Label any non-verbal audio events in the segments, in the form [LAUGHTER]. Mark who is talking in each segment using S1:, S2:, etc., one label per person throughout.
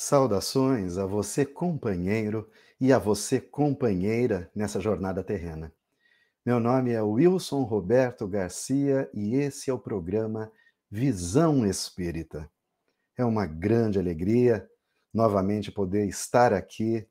S1: Saudações a você, companheiro, e a você, companheira, nessa jornada terrena. Meu nome é Wilson Roberto Garcia e esse é o programa Visão Espírita. É uma grande alegria novamente poder estar aqui,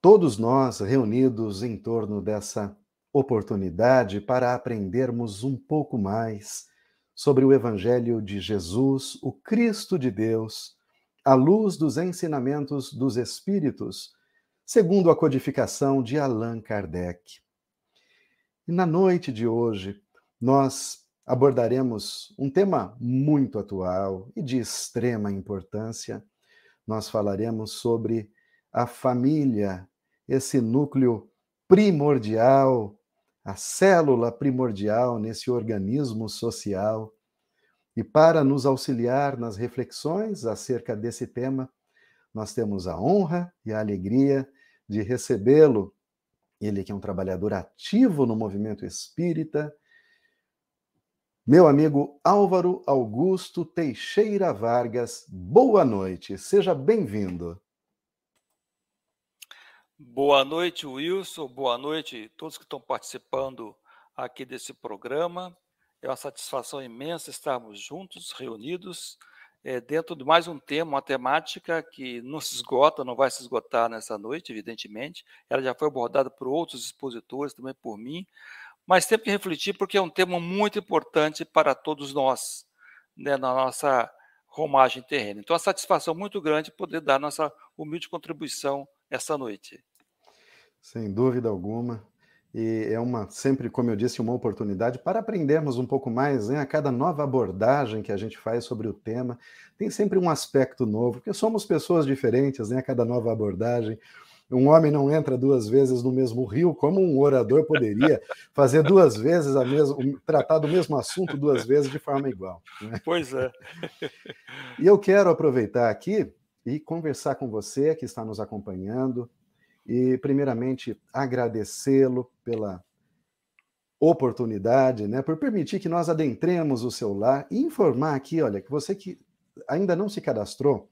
S1: todos nós reunidos em torno dessa oportunidade para aprendermos um pouco mais sobre o Evangelho de Jesus, o Cristo de Deus à luz dos ensinamentos dos Espíritos, segundo a codificação de Allan Kardec. E na noite de hoje, nós abordaremos um tema muito atual e de extrema importância. Nós falaremos sobre a família, esse núcleo primordial, a célula primordial nesse organismo social e para nos auxiliar nas reflexões acerca desse tema, nós temos a honra e a alegria de recebê-lo. Ele que é um trabalhador ativo no movimento espírita, meu amigo Álvaro Augusto Teixeira Vargas, boa noite, seja bem-vindo.
S2: Boa noite, Wilson, boa noite a todos que estão participando aqui desse programa. É uma satisfação imensa estarmos juntos, reunidos, é, dentro de mais um tema, uma temática que não se esgota, não vai se esgotar nessa noite, evidentemente. Ela já foi abordada por outros expositores, também por mim, mas que refletir porque é um tema muito importante para todos nós, né, na nossa romagem terrena. Então, a satisfação muito grande poder dar nossa humilde contribuição essa noite.
S1: Sem dúvida alguma e é uma sempre, como eu disse, uma oportunidade para aprendermos um pouco mais, né? A cada nova abordagem que a gente faz sobre o tema, tem sempre um aspecto novo, porque somos pessoas diferentes, né? A cada nova abordagem, um homem não entra duas vezes no mesmo rio, como um orador poderia fazer duas vezes a mesma, tratar do mesmo assunto duas vezes de forma igual.
S2: Né? Pois é.
S1: E eu quero aproveitar aqui e conversar com você que está nos acompanhando, e, primeiramente, agradecê-lo pela oportunidade, né, por permitir que nós adentremos o seu lar e informar aqui, olha, que você que ainda não se cadastrou,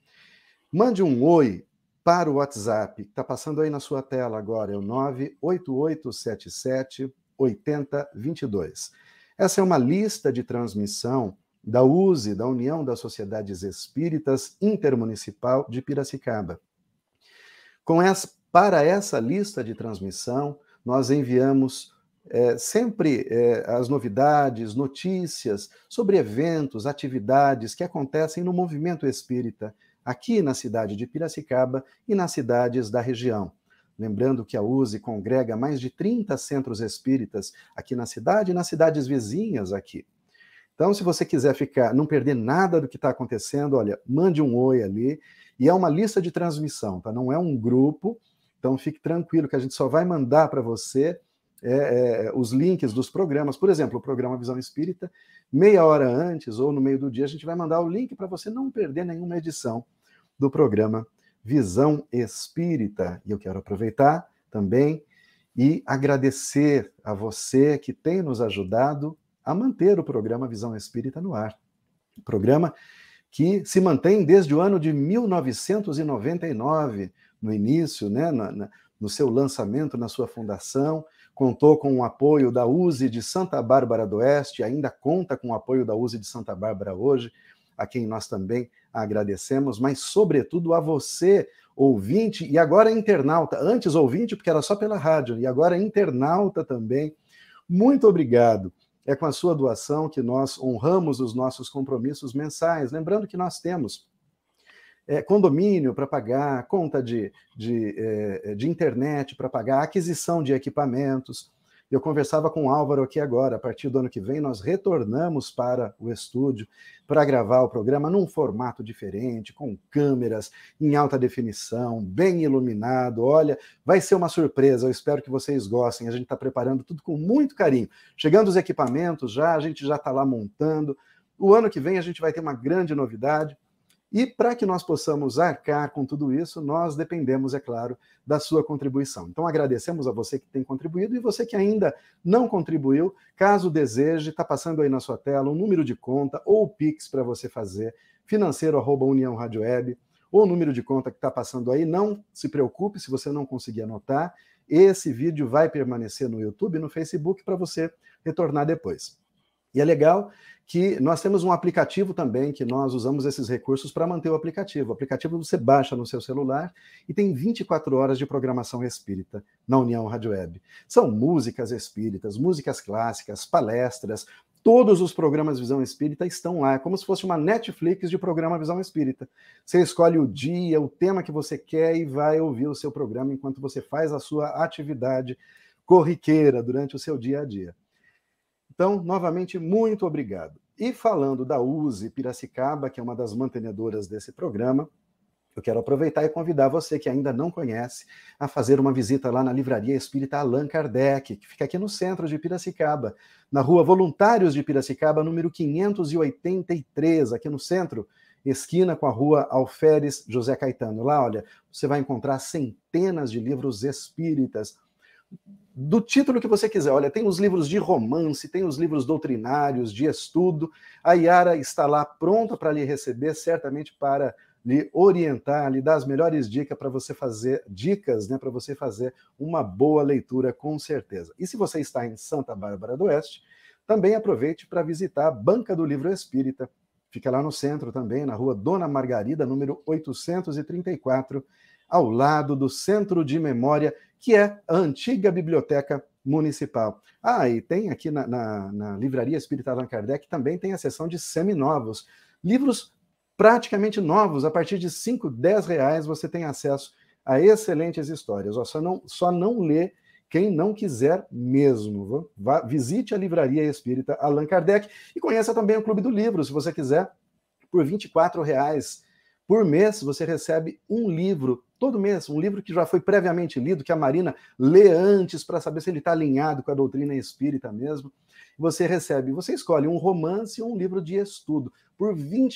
S1: mande um oi para o WhatsApp, que está passando aí na sua tela agora, é o 98877 8022. Essa é uma lista de transmissão da USE, da União das Sociedades Espíritas Intermunicipal de Piracicaba. Com essa, para essa lista de transmissão, nós enviamos é, sempre é, as novidades, notícias sobre eventos, atividades que acontecem no movimento espírita, aqui na cidade de Piracicaba e nas cidades da região. Lembrando que a USE congrega mais de 30 centros espíritas aqui na cidade e nas cidades vizinhas aqui. Então, se você quiser ficar, não perder nada do que está acontecendo, olha, mande um oi ali. E é uma lista de transmissão, tá? Não é um grupo, então fique tranquilo que a gente só vai mandar para você é, é, os links dos programas. Por exemplo, o programa Visão Espírita, meia hora antes ou no meio do dia, a gente vai mandar o link para você não perder nenhuma edição do programa Visão Espírita. E eu quero aproveitar também e agradecer a você que tem nos ajudado a manter o programa Visão Espírita no ar. Programa que se mantém desde o ano de 1999 no início, né, na, na, no seu lançamento, na sua fundação, contou com o apoio da USE de Santa Bárbara do Oeste, ainda conta com o apoio da USE de Santa Bárbara hoje, a quem nós também agradecemos, mas sobretudo a você, ouvinte, e agora internauta, antes ouvinte, porque era só pela rádio, e agora internauta também. Muito obrigado. É com a sua doação que nós honramos os nossos compromissos mensais. Lembrando que nós temos é, condomínio para pagar, conta de, de, é, de internet para pagar, aquisição de equipamentos. Eu conversava com o Álvaro aqui agora, a partir do ano que vem, nós retornamos para o estúdio para gravar o programa num formato diferente, com câmeras em alta definição, bem iluminado. Olha, vai ser uma surpresa, eu espero que vocês gostem. A gente está preparando tudo com muito carinho. Chegando os equipamentos já, a gente já está lá montando. O ano que vem a gente vai ter uma grande novidade. E para que nós possamos arcar com tudo isso, nós dependemos, é claro, da sua contribuição. Então agradecemos a você que tem contribuído e você que ainda não contribuiu, caso deseje, está passando aí na sua tela o um número de conta ou o Pix para você fazer, financeiro arroba União Rádio Web. ou o número de conta que está passando aí. Não se preocupe se você não conseguir anotar. Esse vídeo vai permanecer no YouTube e no Facebook para você retornar depois. E é legal que nós temos um aplicativo também que nós usamos esses recursos para manter o aplicativo. O aplicativo você baixa no seu celular e tem 24 horas de programação espírita na União Rádio Web. São músicas espíritas, músicas clássicas, palestras, todos os programas Visão Espírita estão lá, é como se fosse uma Netflix de programa Visão Espírita. Você escolhe o dia, o tema que você quer e vai ouvir o seu programa enquanto você faz a sua atividade corriqueira durante o seu dia a dia. Então, novamente, muito obrigado. E falando da USE Piracicaba, que é uma das mantenedoras desse programa, eu quero aproveitar e convidar você que ainda não conhece a fazer uma visita lá na Livraria Espírita Allan Kardec, que fica aqui no centro de Piracicaba, na rua Voluntários de Piracicaba, número 583, aqui no centro, esquina com a rua Alferes José Caetano. Lá, olha, você vai encontrar centenas de livros espíritas do título que você quiser. Olha, tem os livros de romance, tem os livros doutrinários, de estudo. A Yara está lá pronta para lhe receber, certamente para lhe orientar, lhe dar as melhores dicas para você fazer dicas, né, para você fazer uma boa leitura com certeza. E se você está em Santa Bárbara do Oeste, também aproveite para visitar a Banca do Livro Espírita. Fica lá no centro também, na rua Dona Margarida, número 834, ao lado do Centro de Memória que é a antiga biblioteca municipal. Ah, e tem aqui na, na, na Livraria Espírita Allan Kardec também tem a seção de seminovos. Livros praticamente novos, a partir de 5, 10 reais você tem acesso a excelentes histórias. Só não, só não lê quem não quiser mesmo. Vá, visite a Livraria Espírita Allan Kardec e conheça também o Clube do Livro, se você quiser, por 24 reais por mês você recebe um livro, todo mês, um livro que já foi previamente lido, que a Marina lê antes para saber se ele está alinhado com a doutrina espírita mesmo. Você recebe, você escolhe um romance ou um livro de estudo por R$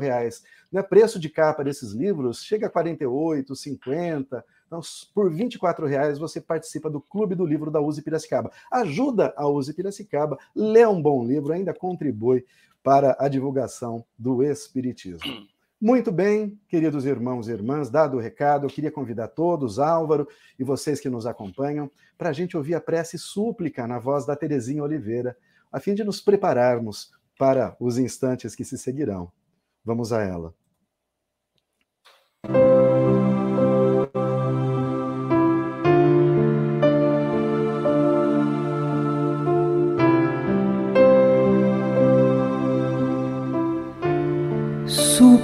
S1: reais. Né? Preço de capa desses livros chega a 48, 50. Então, por R$ reais você participa do Clube do Livro da USE Piracicaba. Ajuda a USE Piracicaba, lê um bom livro, ainda contribui para a divulgação do Espiritismo. [CLEARS THROAT] Muito bem, queridos irmãos e irmãs, dado o recado, eu queria convidar todos, Álvaro e vocês que nos acompanham, para a gente ouvir a prece súplica na voz da Terezinha Oliveira, a fim de nos prepararmos para os instantes que se seguirão. Vamos a ela.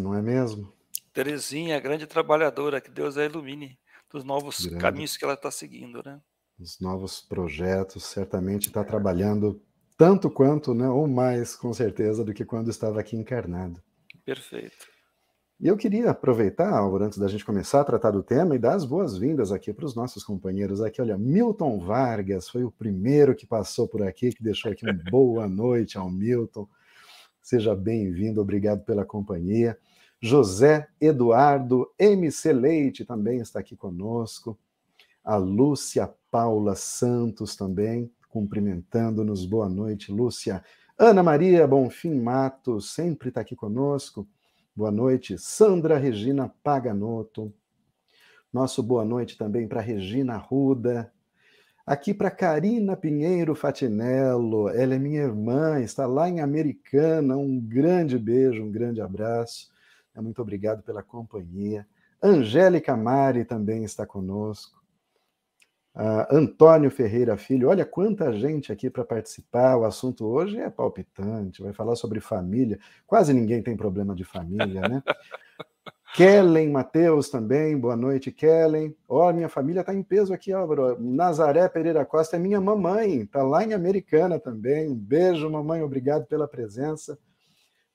S1: Não é mesmo?
S2: Terezinha, grande trabalhadora, que Deus a ilumine dos novos grande. caminhos que ela está seguindo, né?
S1: Os novos projetos, certamente está trabalhando tanto quanto, né, ou mais, com certeza, do que quando estava aqui encarnado.
S2: Perfeito.
S1: E eu queria aproveitar, Álvaro, antes da gente começar a tratar do tema, e dar as boas-vindas aqui para os nossos companheiros aqui. Olha, Milton Vargas foi o primeiro que passou por aqui, que deixou aqui uma boa noite ao Milton. Seja bem-vindo, obrigado pela companhia. José Eduardo MC Leite também está aqui conosco. A Lúcia Paula Santos também, cumprimentando-nos. Boa noite, Lúcia. Ana Maria Bonfim Matos sempre está aqui conosco. Boa noite, Sandra Regina Paganotto. Nosso boa noite também para Regina Ruda. Aqui para Karina Pinheiro Fatinello. Ela é minha irmã, está lá em Americana. Um grande beijo, um grande abraço. Muito obrigado pela companhia. Angélica Mari também está conosco. Uh, Antônio Ferreira Filho, olha quanta gente aqui para participar. O assunto hoje é palpitante, vai falar sobre família. Quase ninguém tem problema de família, né? [LAUGHS] Kellen Mateus também, boa noite, Kellen. Ó, oh, minha família está em peso aqui, Álvaro. Nazaré Pereira Costa é minha mamãe, está lá em Americana também. Um beijo, mamãe, obrigado pela presença.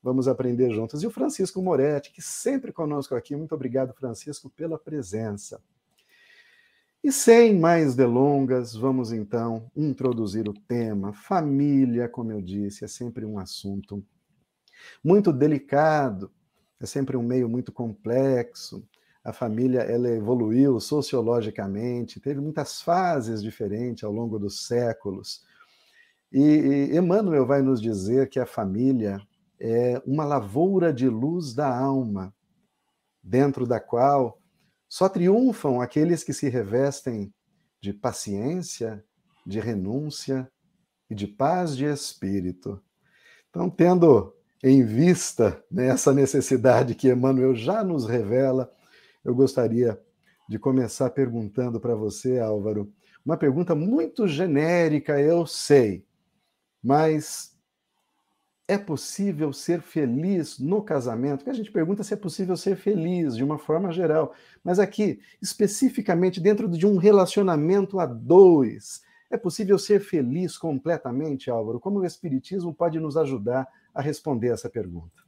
S1: Vamos aprender juntos. E o Francisco Moretti, que sempre conosco aqui. Muito obrigado, Francisco, pela presença. E sem mais delongas, vamos então introduzir o tema. Família, como eu disse, é sempre um assunto muito delicado, é sempre um meio muito complexo. A família ela evoluiu sociologicamente, teve muitas fases diferentes ao longo dos séculos. E, e Emmanuel vai nos dizer que a família é uma lavoura de luz da alma, dentro da qual só triunfam aqueles que se revestem de paciência, de renúncia e de paz de espírito. Então, tendo em vista né, essa necessidade que Emmanuel já nos revela, eu gostaria de começar perguntando para você, Álvaro, uma pergunta muito genérica, eu sei, mas é possível ser feliz no casamento? Porque a gente pergunta se é possível ser feliz de uma forma geral, mas aqui, especificamente dentro de um relacionamento a dois, é possível ser feliz completamente, Álvaro? Como o Espiritismo pode nos ajudar a responder essa pergunta?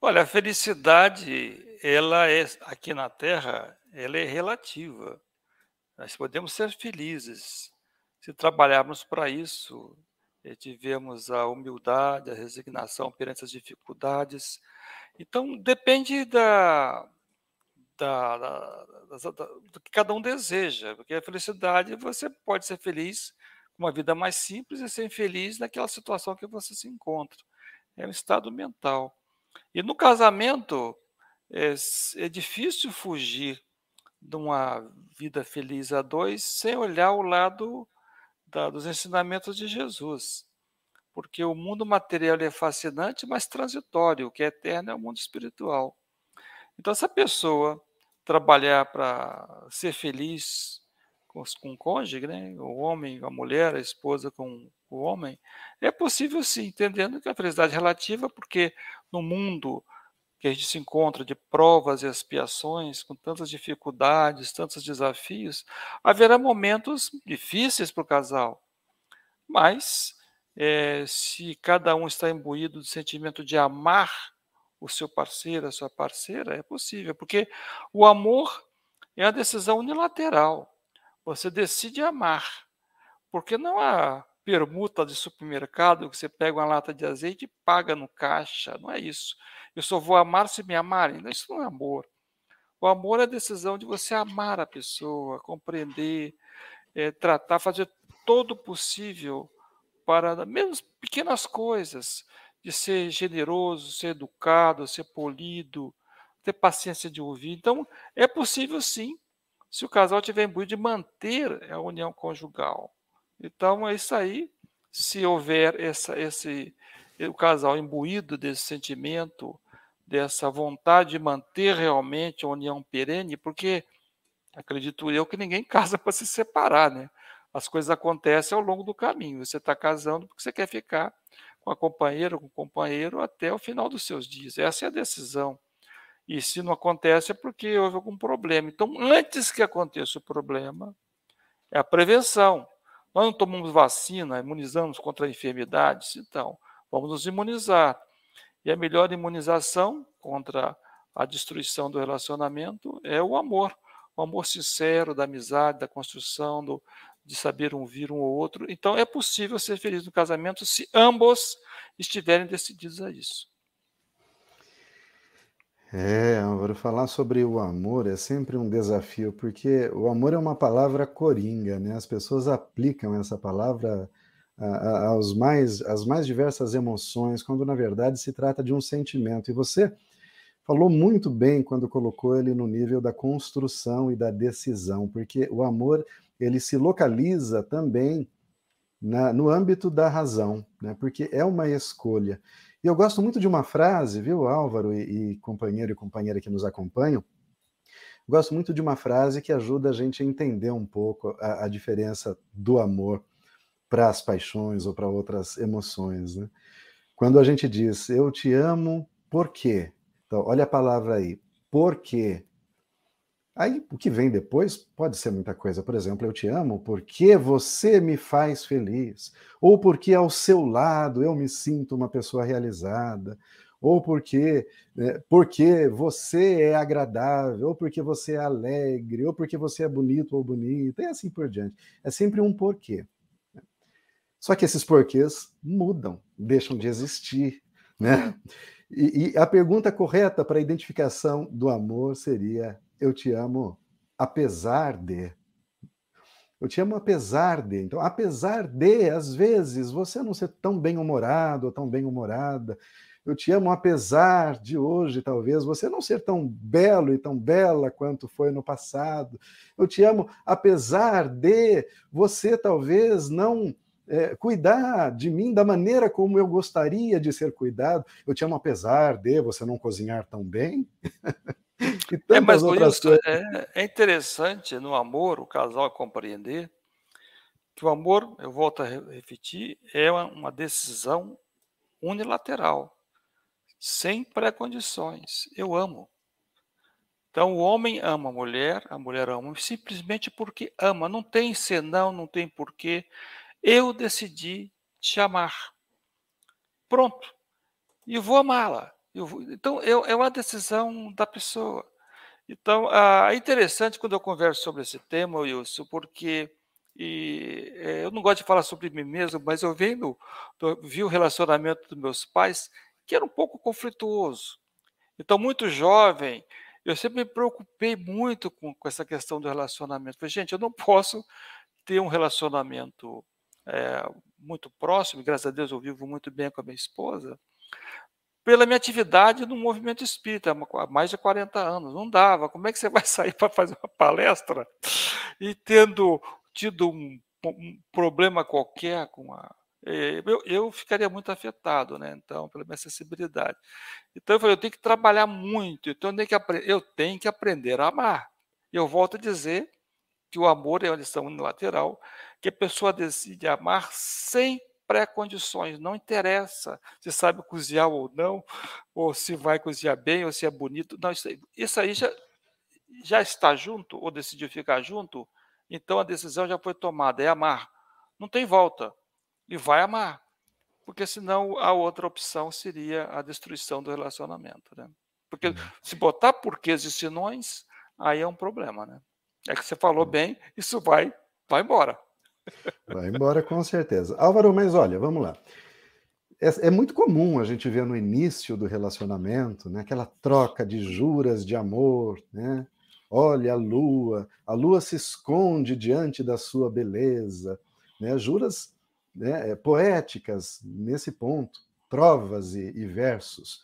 S2: Olha, a felicidade, ela é aqui na Terra, ela é relativa. Nós podemos ser felizes se trabalharmos para isso eh, tivemos a humildade, a resignação perante as dificuldades. Então, depende da, da, da, da, do que cada um deseja, porque a felicidade, você pode ser feliz uma vida mais simples e ser infeliz naquela situação que você se encontra. É um estado mental. E no casamento, é, é difícil fugir de uma vida feliz a dois sem olhar o lado da, dos ensinamentos de Jesus. Porque o mundo material é fascinante, mas transitório. O que é eterno é o mundo espiritual. Então, essa pessoa trabalhar para ser feliz com, o cônjuge, né? o homem, a mulher, a esposa com o homem, é possível sim, entendendo que a felicidade é relativa, porque no mundo que a gente se encontra de provas e expiações, com tantas dificuldades, tantos desafios, haverá momentos difíceis para o casal. Mas, é, se cada um está imbuído do sentimento de amar o seu parceiro, a sua parceira, é possível, porque o amor é a decisão unilateral. Você decide amar, porque não há permuta de supermercado que você pega uma lata de azeite e paga no caixa, não é isso. Eu só vou amar se me amarem. Isso não é amor. O amor é a decisão de você amar a pessoa, compreender, é, tratar, fazer todo o possível para, mesmo pequenas coisas, de ser generoso, ser educado, ser polido, ter paciência de ouvir. Então, é possível sim, se o casal tiver imbuído de manter a união conjugal. Então, é isso aí. Se houver essa, esse, o casal imbuído desse sentimento, dessa vontade de manter realmente a união perene, porque acredito eu que ninguém [LAUGHS] casa para se separar, né? As coisas acontecem ao longo do caminho. Você está casando porque você quer ficar com a companheira, com o companheiro até o final dos seus dias. Essa é a decisão. E se não acontece é porque houve algum problema. Então, antes que aconteça o problema, é a prevenção. Nós não tomamos vacina, imunizamos contra enfermidades, então vamos nos imunizar. E a melhor imunização contra a destruição do relacionamento é o amor. O amor sincero, da amizade, da construção, do, de saber ouvir um ou outro. Então, é possível ser feliz no casamento se ambos estiverem decididos a isso.
S1: É, Álvaro, falar sobre o amor é sempre um desafio, porque o amor é uma palavra coringa, né? As pessoas aplicam essa palavra mais, às mais diversas emoções, quando na verdade se trata de um sentimento. E você falou muito bem quando colocou ele no nível da construção e da decisão, porque o amor ele se localiza também na, no âmbito da razão, né? porque é uma escolha. E eu gosto muito de uma frase, viu, Álvaro e, e companheiro e companheira que nos acompanham, gosto muito de uma frase que ajuda a gente a entender um pouco a, a diferença do amor para as paixões ou para outras emoções. Né? Quando a gente diz, eu te amo, por quê? Então, olha a palavra aí, por quê? Aí o que vem depois pode ser muita coisa. Por exemplo, eu te amo porque você me faz feliz, ou porque ao seu lado eu me sinto uma pessoa realizada, ou porque é, porque você é agradável, ou porque você é alegre, ou porque você é bonito ou bonita, e assim por diante. É sempre um porquê. Só que esses porquês mudam, deixam de existir, né? E, e a pergunta correta para a identificação do amor seria eu te amo apesar de. Eu te amo apesar de. Então, apesar de, às vezes, você não ser tão bem-humorado ou tão bem-humorada. Eu te amo apesar de hoje, talvez, você não ser tão belo e tão bela quanto foi no passado. Eu te amo apesar de você, talvez, não é, cuidar de mim da maneira como eu gostaria de ser cuidado. Eu te amo apesar de você não cozinhar tão bem. [LAUGHS] [LAUGHS]
S2: é, mas. É, é interessante no amor o casal compreender que o amor, eu volto a repetir, é uma decisão unilateral, sem pré-condições. Eu amo. Então o homem ama a mulher, a mulher ama simplesmente porque ama. Não tem senão, não tem porquê. Eu decidi te amar. Pronto. E vou amá-la. Então, é, é uma decisão da pessoa. Então, ah, é interessante quando eu converso sobre esse tema, Wilson, porque e, é, eu não gosto de falar sobre mim mesmo, mas eu venho, vi o relacionamento dos meus pais que era um pouco conflituoso. Então, muito jovem, eu sempre me preocupei muito com, com essa questão do relacionamento. Falei, gente, eu não posso ter um relacionamento é, muito próximo, graças a Deus eu vivo muito bem com a minha esposa, pela minha atividade no movimento espírita há mais de 40 anos. Não dava. Como é que você vai sair [LAUGHS] para fazer uma palestra e tendo tido um, um problema qualquer com a. Eh, eu, eu, ficaria muito afetado, né? Então, pela minha sensibilidade. Então, eu falei, eu tenho que trabalhar muito, então eu tenho que, eu tenho que aprender a amar. E eu volto a dizer que o amor é uma lição unilateral, que a pessoa decide amar sem pré-condições, não interessa se sabe cozinhar ou não, ou se vai cozinhar bem, ou se é bonito. Não, isso, isso aí já, já está junto, ou decidiu ficar junto, então a decisão já foi tomada, é amar. Não tem volta. E vai amar. Porque senão a outra opção seria a destruição do relacionamento. Né? Porque uhum. se botar porquês e sinões, aí é um problema. Né? É que você falou uhum. bem, isso vai, vai embora.
S1: Vai embora com certeza. Álvaro, mas olha, vamos lá. É, é, muito comum a gente ver no início do relacionamento, né, aquela troca de juras de amor, né? Olha a lua, a lua se esconde diante da sua beleza, né? Juras né, é, poéticas nesse ponto, trovas e, e versos.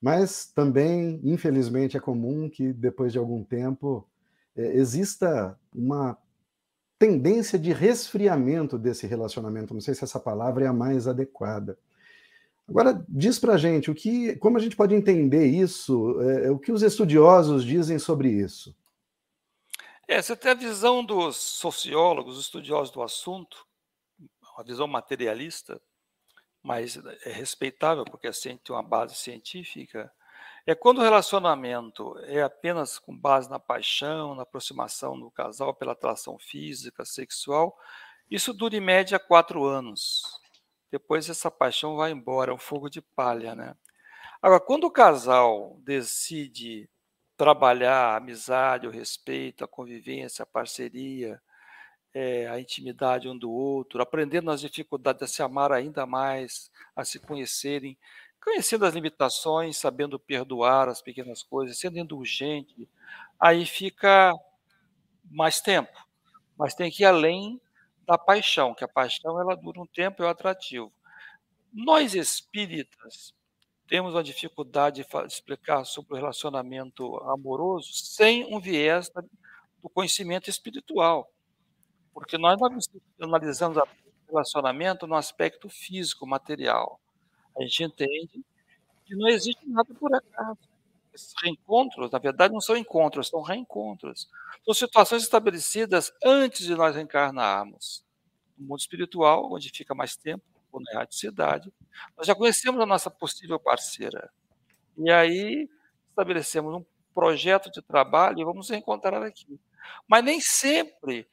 S1: Mas também, infelizmente, é comum que depois de algum tempo é, exista uma tendência de resfriamento desse relacionamento. Não sei se essa palavra é a mais adequada. Agora, diz para gente o que, como a gente pode entender isso, é, o que os estudiosos dizem sobre isso.
S2: É, você tem a visão dos sociólogos, estudiosos do assunto, uma visão materialista, mas é respeitável porque a ciência tem uma base científica. É quando o relacionamento é apenas com base na paixão, na aproximação do casal pela atração física, sexual, isso dura em média quatro anos. Depois essa paixão vai embora, é um fogo de palha, né? Agora, quando o casal decide trabalhar a amizade, o respeito, a convivência, a parceria, é, a intimidade um do outro, aprendendo as dificuldades a se amar ainda mais, a se conhecerem, conhecendo as limitações, sabendo perdoar as pequenas coisas, sendo indulgente, aí fica mais tempo. Mas tem que ir além da paixão, que a paixão ela dura um tempo e é atrativo. Nós espíritas temos uma dificuldade de explicar sobre o relacionamento amoroso sem um viés do conhecimento espiritual. Porque nós analisamos o relacionamento no aspecto físico, material. A gente entende que não existe nada por acaso. Esses reencontros, na verdade, não são encontros, são reencontros. São situações estabelecidas antes de nós reencarnarmos. No mundo espiritual, onde fica mais tempo, ou na erraticidade, nós já conhecemos a nossa possível parceira. E aí estabelecemos um projeto de trabalho e vamos reencontrar aqui. Mas nem sempre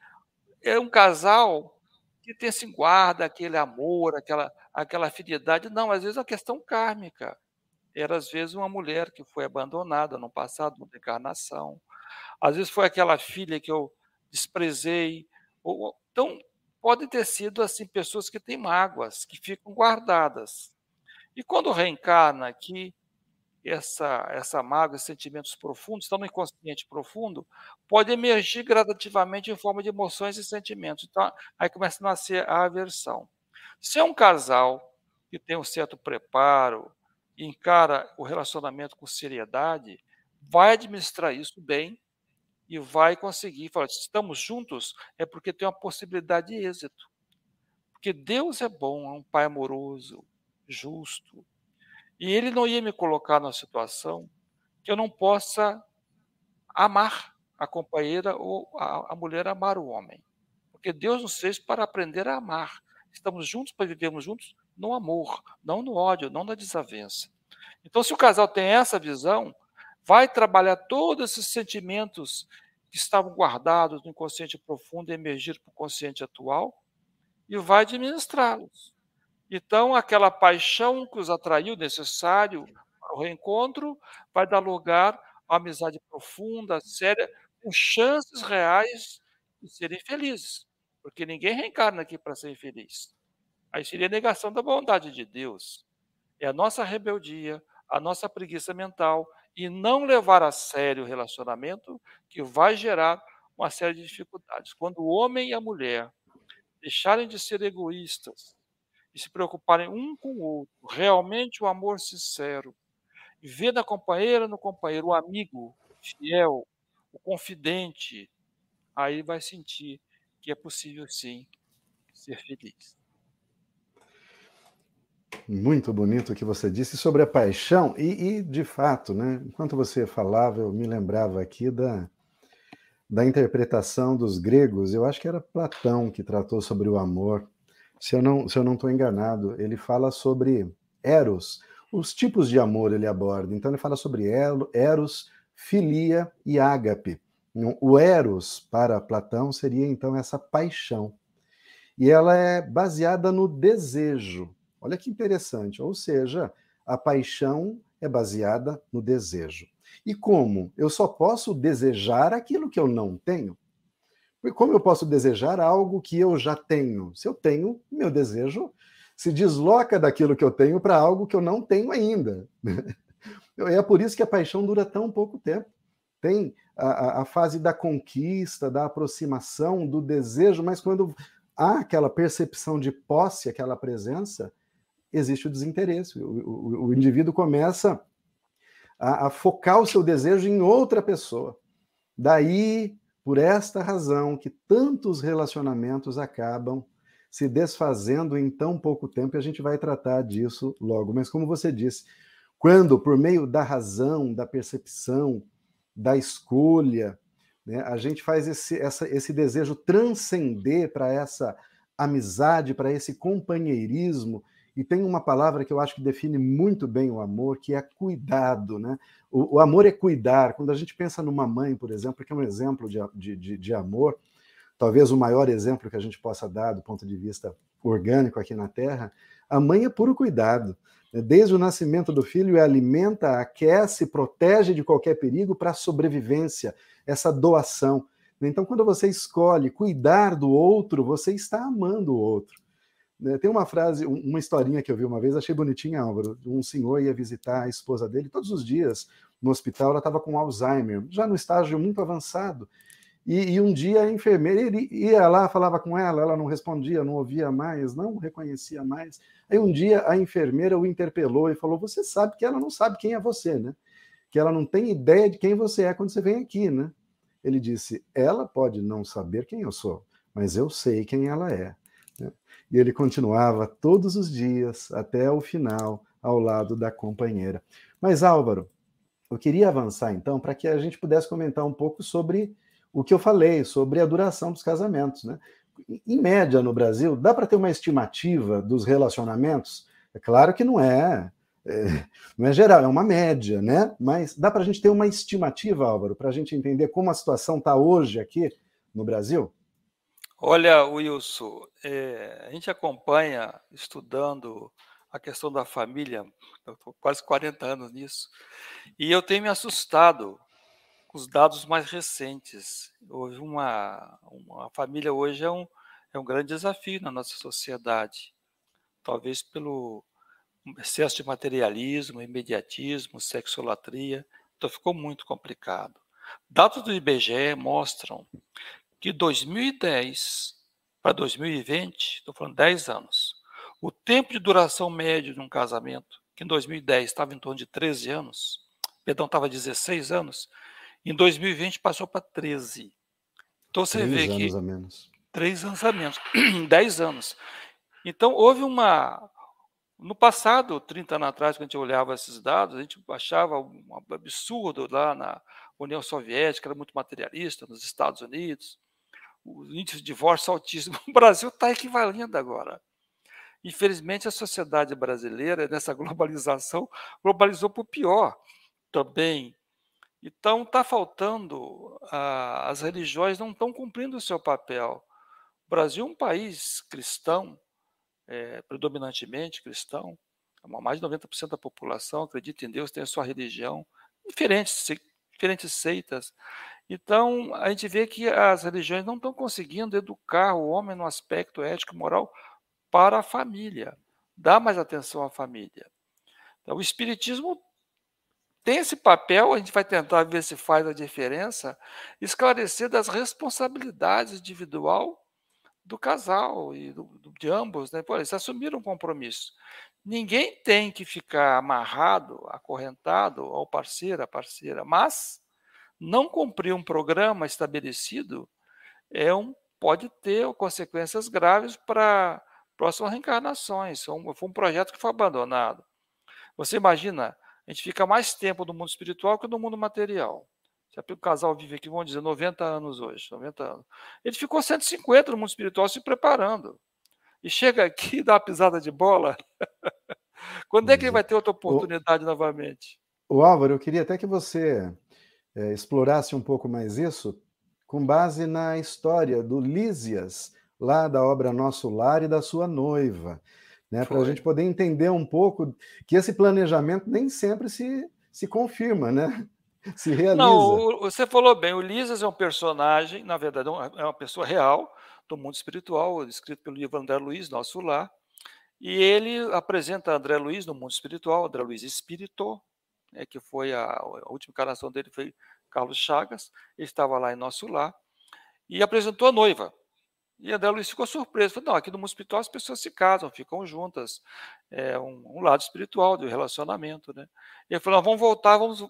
S2: é um casal que tem se guarda aquele amor, aquela, aquela afinidade. Não, às vezes é uma questão kármica. Era, às vezes, uma mulher que foi abandonada no passado, numa encarnação. Às vezes foi aquela filha que eu desprezei. Então, podem ter sido assim pessoas que têm mágoas, que ficam guardadas. E quando reencarna aqui, essa, essa mágoa, esses sentimentos profundos, estão no inconsciente profundo, pode emergir gradativamente em forma de emoções e sentimentos. Então, aí começa a nascer a aversão. Se é um casal que tem um certo preparo e encara o relacionamento com seriedade, vai administrar isso bem e vai conseguir falar: estamos juntos, é porque tem uma possibilidade de êxito. Porque Deus é bom, é um Pai amoroso, justo, e ele não ia me colocar numa situação que eu não possa amar a companheira ou a, a mulher amar o homem. Porque Deus nos fez para aprender a amar. Estamos juntos para vivermos juntos no amor, não no ódio, não na desavença. Então, se o casal tem essa visão, vai trabalhar todos esses sentimentos que estavam guardados no inconsciente profundo e emergir para o consciente atual e vai administrá-los. Então, aquela paixão que os atraiu, necessário para o reencontro, vai dar lugar a amizade profunda, séria, com chances reais de serem felizes. Porque ninguém reencarna aqui para ser infeliz. Aí seria negação da bondade de Deus. É a nossa rebeldia, a nossa preguiça mental e não levar a sério o relacionamento que vai gerar uma série de dificuldades. Quando o homem e a mulher deixarem de ser egoístas, e se preocuparem um com o outro, realmente o amor sincero, e ver na companheira, no companheiro, o amigo fiel, o confidente, aí vai sentir que é possível sim ser feliz.
S1: Muito bonito o que você disse sobre a paixão, e, e, de fato, né, enquanto você falava, eu me lembrava aqui da, da interpretação dos gregos, eu acho que era Platão que tratou sobre o amor, se eu não se eu não estou enganado, ele fala sobre eros, os tipos de amor ele aborda. Então ele fala sobre eros, filia e ágape. O eros para Platão seria então essa paixão. E ela é baseada no desejo. Olha que interessante. Ou seja, a paixão é baseada no desejo. E como? Eu só posso desejar aquilo que eu não tenho. Como eu posso desejar algo que eu já tenho? Se eu tenho, meu desejo se desloca daquilo que eu tenho para algo que eu não tenho ainda. [LAUGHS] É por isso que a paixão dura tão pouco tempo. Tem a, a, fase da conquista, da aproximação, do desejo, mas quando há aquela percepção de posse, aquela presença, existe o desinteresse. O, o, o indivíduo começa a, a focar o seu desejo em outra pessoa. Daí por esta razão que tantos relacionamentos acabam se desfazendo em tão pouco tempo, e a gente vai tratar disso logo. Mas, como você disse, quando, por meio da razão, da percepção, da escolha, né, a gente faz esse, essa, esse desejo transcender para essa amizade, para esse companheirismo e tem uma palavra que eu acho que define muito bem o amor, que é cuidado. Né? O, o amor é cuidar. Quando a gente pensa numa mãe, por exemplo, que é um exemplo de, de, de amor, talvez o maior exemplo que a gente possa dar do ponto de vista orgânico aqui na Terra, a mãe é puro cuidado. Desde o nascimento do filho, alimenta, aquece, protege de qualquer perigo para a sobrevivência, essa doação. Então, quando você escolhe cuidar do outro, você está amando o outro. Né, tem uma frase, uma historinha que eu vi uma vez, achei bonitinha, Álvaro. Um senhor ia visitar a esposa dele todos os dias no hospital, ela estava com Alzheimer, já no estágio muito avançado. E, e, um dia a enfermeira ele ia lá, falava com ela, ela não respondia, não ouvia mais, não reconhecia mais. Aí um dia a enfermeira o interpelou e falou: Você sabe que ela não sabe quem é você, né? Que ela não tem ideia de quem você é quando você vem aqui, né? Ele disse: Ela pode não saber quem eu sou, mas eu sei quem ela é. Né? E ele continuava todos os dias até o final ao lado da companheira. Mas Álvaro, eu queria avançar então para que a gente pudesse comentar um pouco sobre o que eu falei sobre a duração dos casamentos. Né? Em média, no Brasil, dá para ter uma estimativa dos relacionamentos? É claro que não é, é não é geral, é uma média, né? Mas dá para a gente ter uma estimativa, Álvaro, para a gente entender como a situação está hoje aqui no Brasil?
S2: Olha, Wilson, é, a gente acompanha estudando a questão da família, eu estou quase 40 anos nisso, e eu tenho me assustado os dados mais recentes. Houve uma, uma família hoje é um, é um grande desafio na nossa sociedade, talvez pelo excesso de materialismo, imediatismo, sexolatria, então ficou muito complicado. Dados do IBGE mostram que 2010 para 2020, estou falando 10 anos, o tempo de duração médio de um casamento, que em 2010 estava em torno de 13 anos, perdão, estava 16 anos, em 2020 passou para 13. Então você
S1: três
S2: vê
S1: anos
S2: que.
S1: A menos.
S2: Três anos a menos. [CLEARS THROAT] 10 anos. Então houve uma. No passado, 30 anos atrás, quando a gente olhava esses dados, a gente achava um absurdo lá na União Soviética, era muito materialista, nos Estados Unidos, o índice de divórcio altíssimo. [LAUGHS] O Brasil está equivalendo agora. Infelizmente, a sociedade brasileira, nessa globalização, globalizou para o pior. Também então está faltando, ah, as religiões não estão cumprindo o seu papel. O Brasil é um país cristão, é, predominantemente cristão, mais de 90% da população acredita em Deus, tem a sua religião, diferentes, diferentes seitas. Então, a gente vê que as religiões não estão conseguindo educar o homem no aspecto ético e moral para a família, dar mais atenção à família. Então, o Espiritismo tem esse papel, a gente vai tentar ver se faz a diferença, esclarecer das responsabilidades individual do casal e do, de ambos, né? Pô, eles assumiram um compromisso. Ninguém tem que ficar amarrado, acorrentado ao parceiro, à parceira, mas não cumprir um programa estabelecido é um, pode ter consequências graves para próximas reencarnações. Foi um, foi um projeto que foi abandonado. Você imagina a gente fica mais tempo no mundo espiritual que no mundo material. Se o casal vive aqui, vamos dizer, 90 anos hoje, 90 anos. Ele ficou 150 no mundo espiritual se preparando. E chega aqui e dá uma pisada de bola. [LAUGHS] Quando é que ele vai ter outra oportunidade o, novamente?
S1: O Álvaro, eu queria até que você é, explorasse um pouco mais isso, com base na história do Lísias, lá da obra Nosso Lar e da sua noiva né, para a gente poder entender um pouco que esse planejamento nem sempre se, se confirma, né? [LAUGHS] Se realiza.
S2: Não, você falou bem, o Lisas é um personagem, na verdade, é uma pessoa real do mundo espiritual, escrito pelo livro André Luiz, Nosso Lar, e ele apresenta André Luiz no mundo espiritual, André Luiz Espírito, né, que foi a, a última encarnação dele foi Carlos Chagas, ele estava lá em Nosso Lar, e apresentou a noiva, e André Luiz ficou surpreso. Falou, não, aqui no espiritual as pessoas se casam, ficam juntas. É um, um lado espiritual do relacionamento. Né? E ele falou, vamos voltar, vamos,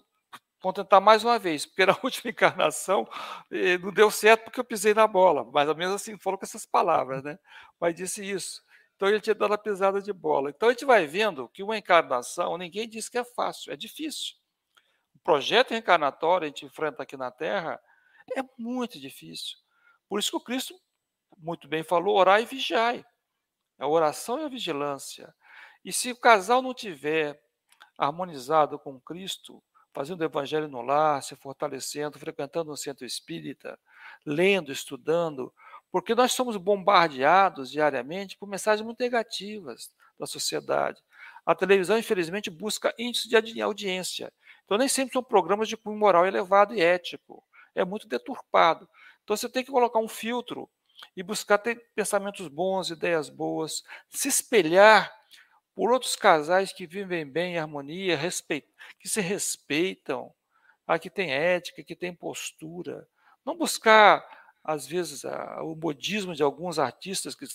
S2: vamos tentar mais uma vez, porque na [LAUGHS] última encarnação eh, não deu certo porque eu pisei na bola. Mais ou menos assim, falou com essas palavras, né? Mas disse isso. Então ele tinha dado a pisada de bola. Então a gente vai vendo que uma encarnação, ninguém diz que é fácil, é difícil. O projeto reencarnatório a gente enfrenta aqui na Terra é muito difícil. Por isso que o Cristo muito bem falou, orar e vigiai. A oração e a vigilância. E se o casal não tiver harmonizado com Cristo, fazendo o evangelho no lar, se fortalecendo, frequentando o centro espírita, lendo, estudando, porque nós somos bombardeados diariamente por mensagens muito negativas da sociedade. A televisão, infelizmente, busca índice de audiência. Então, nem sempre são programas de cunho moral elevado e ético. É muito deturpado. Então, você tem que colocar um filtro e buscar ter pensamentos bons, ideias boas, se espelhar por outros casais que vivem bem em harmonia, que se respeitam, que tem ética, que tem postura. Não buscar, às vezes, o modismo de alguns artistas que,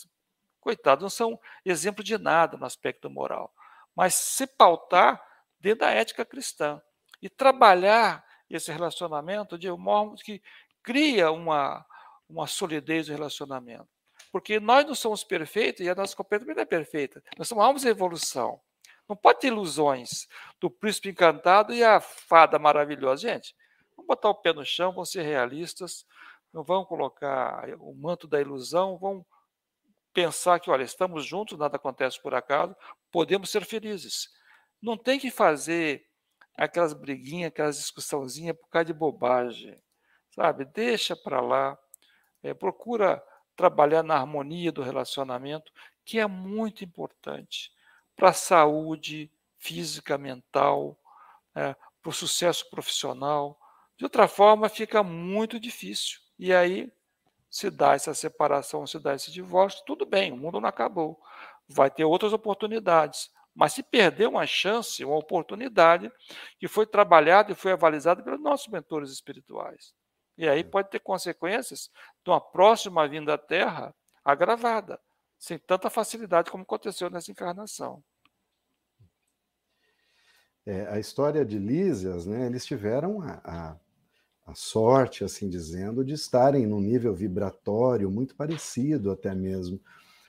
S2: coitados, não são exemplo de nada no aspecto moral, mas se pautar dentro da ética cristã e trabalhar esse relacionamento de modo que cria uma, uma solidez do relacionamento. Porque nós não somos perfeitos e a nossa companhia também não é perfeita. Nós somos almas em evolução. Não pode ter ilusões do príncipe encantado e a fada maravilhosa. Gente, vamos botar o pé no chão, vamos ser realistas, não vamos colocar o manto da ilusão, vamos pensar que, olha, estamos juntos, nada acontece por acaso, podemos ser felizes. Não tem que fazer aquelas briguinhas, aquelas discussãozinhas por causa de bobagem, sabe? Deixa para lá, é, procura trabalhar na harmonia do relacionamento, que é muito importante para a saúde física, mental, é, para o sucesso profissional. De outra forma, fica muito difícil. E aí se dá essa separação, se dá esse divórcio, tudo bem, o mundo não acabou. Vai ter outras oportunidades. Mas se perder uma chance, uma oportunidade que foi trabalhada e foi avalizada pelos nossos mentores espirituais. E aí pode ter consequências de uma próxima vinda à Terra agravada, sem tanta facilidade como aconteceu nessa encarnação.
S1: É, a história de Lísias, né, eles tiveram a, a, a, sorte, assim dizendo, de estarem num nível vibratório muito parecido até mesmo.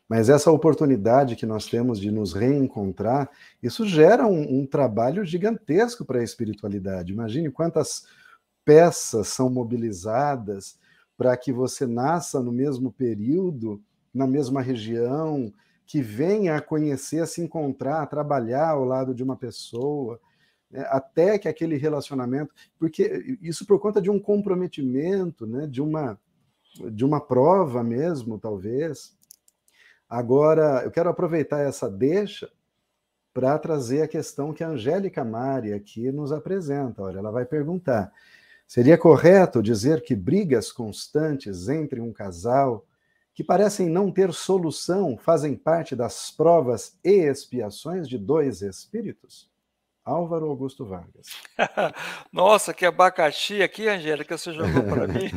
S1: Mas essa oportunidade que nós temos de nos reencontrar, isso gera um, um trabalho gigantesco para a espiritualidade. Imagine quantas peças são mobilizadas para que você nasça no mesmo período, na mesma região, que venha a conhecer, a se encontrar, a trabalhar ao lado de uma pessoa, né, até que aquele relacionamento, porque isso por conta de um comprometimento, né, de uma de uma prova mesmo, talvez. Agora, eu quero aproveitar essa deixa para trazer a questão que a Angélica Mari aqui nos apresenta. Olha, ela vai perguntar: Seria correto dizer que brigas constantes entre um casal que parecem não ter solução fazem parte das provas e expiações de dois espíritos? Álvaro Augusto Vargas. [LAUGHS]
S2: Nossa, que abacaxi aqui, Angélica, você jogou para mim.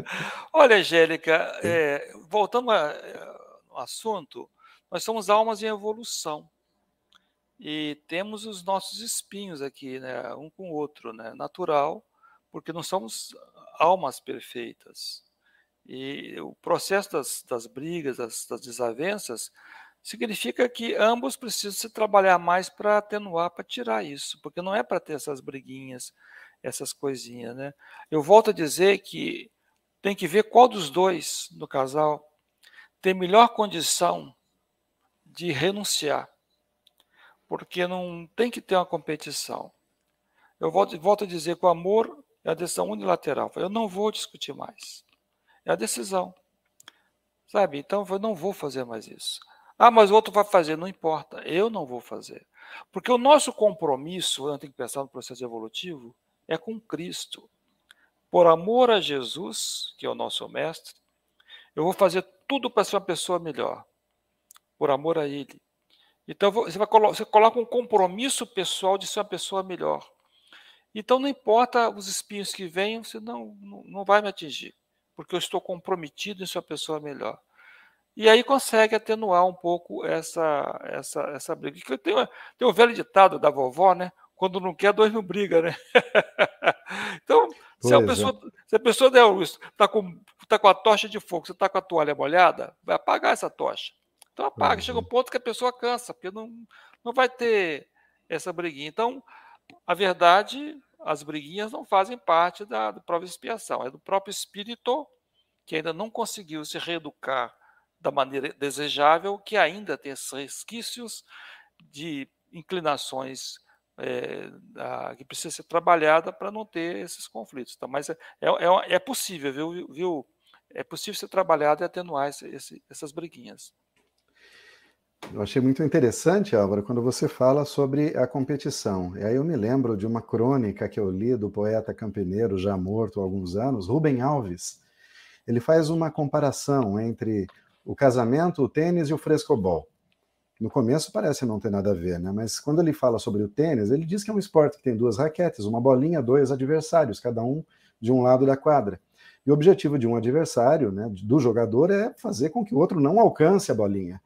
S2: [LAUGHS] Olha, Angélica, é, voltando ao assunto, nós somos almas em evolução e temos os nossos espinhos aqui, né, um com o outro, né, natural porque não somos almas perfeitas. E o processo das, das brigas, das, das, desavenças, significa que ambos precisam se trabalhar mais para atenuar, para tirar isso, porque não é para ter essas briguinhas, essas coisinhas. Né? Eu volto a dizer que tem que ver qual dos dois no casal tem melhor condição de renunciar, porque não tem que ter uma competição. Eu volto, volto a dizer que o amor é a decisão unilateral. Eu não vou discutir mais. É a decisão. Sabe? Então eu não vou fazer mais isso. Ah, mas o outro vai fazer. Não importa. Eu não vou fazer. Porque o nosso compromisso, eu tenho que pensar no processo evolutivo, é com Cristo. Por amor a Jesus, que é o nosso mestre, eu vou fazer tudo para ser uma pessoa melhor. Por amor a Ele. Então você, vai, você coloca um compromisso pessoal de ser uma pessoa melhor. Então, não importa os espinhos que venham, você não, não vai me atingir, porque eu estou comprometido em ser uma pessoa melhor. E aí consegue atenuar um pouco essa, essa, essa briga. Tem, uma, tem um velho ditado da vovó, né? Quando não quer, dois não briga, né? [LAUGHS] então, se a, é. pessoa, se a pessoa der está com, tá com a tocha de fogo, você está com a toalha molhada, vai apagar essa tocha. Então apaga, chega um é. ponto que a pessoa cansa, porque não, não vai ter essa briguinha. Então, a verdade as briguinhas não fazem parte da, da prova expiação, é do próprio espírito que ainda não conseguiu se reeducar da maneira desejável, que ainda tem esses resquícios de inclinações é, a, que precisa ser trabalhada para não ter esses conflitos. Então, mas é, é, é, possível, viu, viu? É possível ser trabalhado e atenuar esse, esse, essas briguinhas.
S1: Eu achei muito interessante, Álvaro, quando você fala sobre a competição. E aí eu me lembro de uma crônica que eu li do poeta campineiro, já morto há alguns anos, Rubem Alves. Ele faz uma comparação entre o casamento, o tênis e o frescobol. No começo parece não ter nada a ver, né? Mas quando ele fala sobre o tênis, ele diz que é um esporte que tem duas raquetes, uma bolinha, dois adversários, cada um de um lado da quadra. E o objetivo de um adversário, né, do jogador, é fazer com que o outro não alcance a bolinha.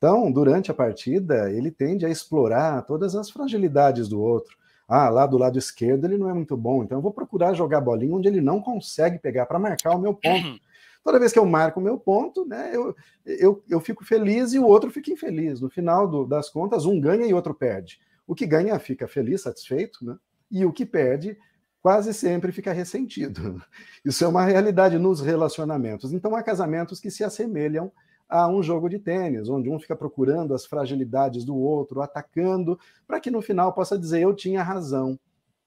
S1: Então, durante a partida, ele tende a explorar todas as fragilidades do outro. Ah, lá do lado esquerdo ele não é muito bom, então eu vou procurar jogar bolinha onde ele não consegue pegar para marcar o meu ponto. Toda vez que eu marco o meu ponto, né, eu, eu, eu fico feliz e o outro fica infeliz. No final do, das contas, um ganha e outro perde. O que ganha fica feliz, satisfeito, né? e o que perde quase sempre fica ressentido. [LAUGHS] Isso é uma realidade nos relacionamentos. Então, há casamentos que se assemelham a um jogo de tênis, onde um fica procurando as fragilidades do outro, atacando, para que no final possa dizer eu tinha razão.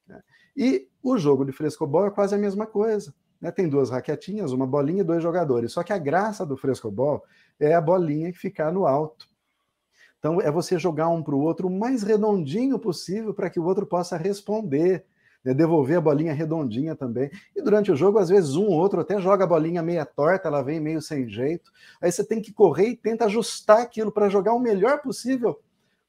S1: Né? E o jogo de frescobol é quase a mesma coisa. Né? Tem duas raquetinhas, uma bolinha e dois jogadores. Só que a graça do frescobol é a bolinha que ficar no alto. Então é você jogar um para o outro o mais redondinho possível para que o outro possa responder né, devolver a bolinha redondinha também. E durante o jogo, às vezes, um ou outro até joga a bolinha meia torta, ela vem meio sem jeito. Aí você tem que correr e tenta ajustar aquilo para jogar o melhor possível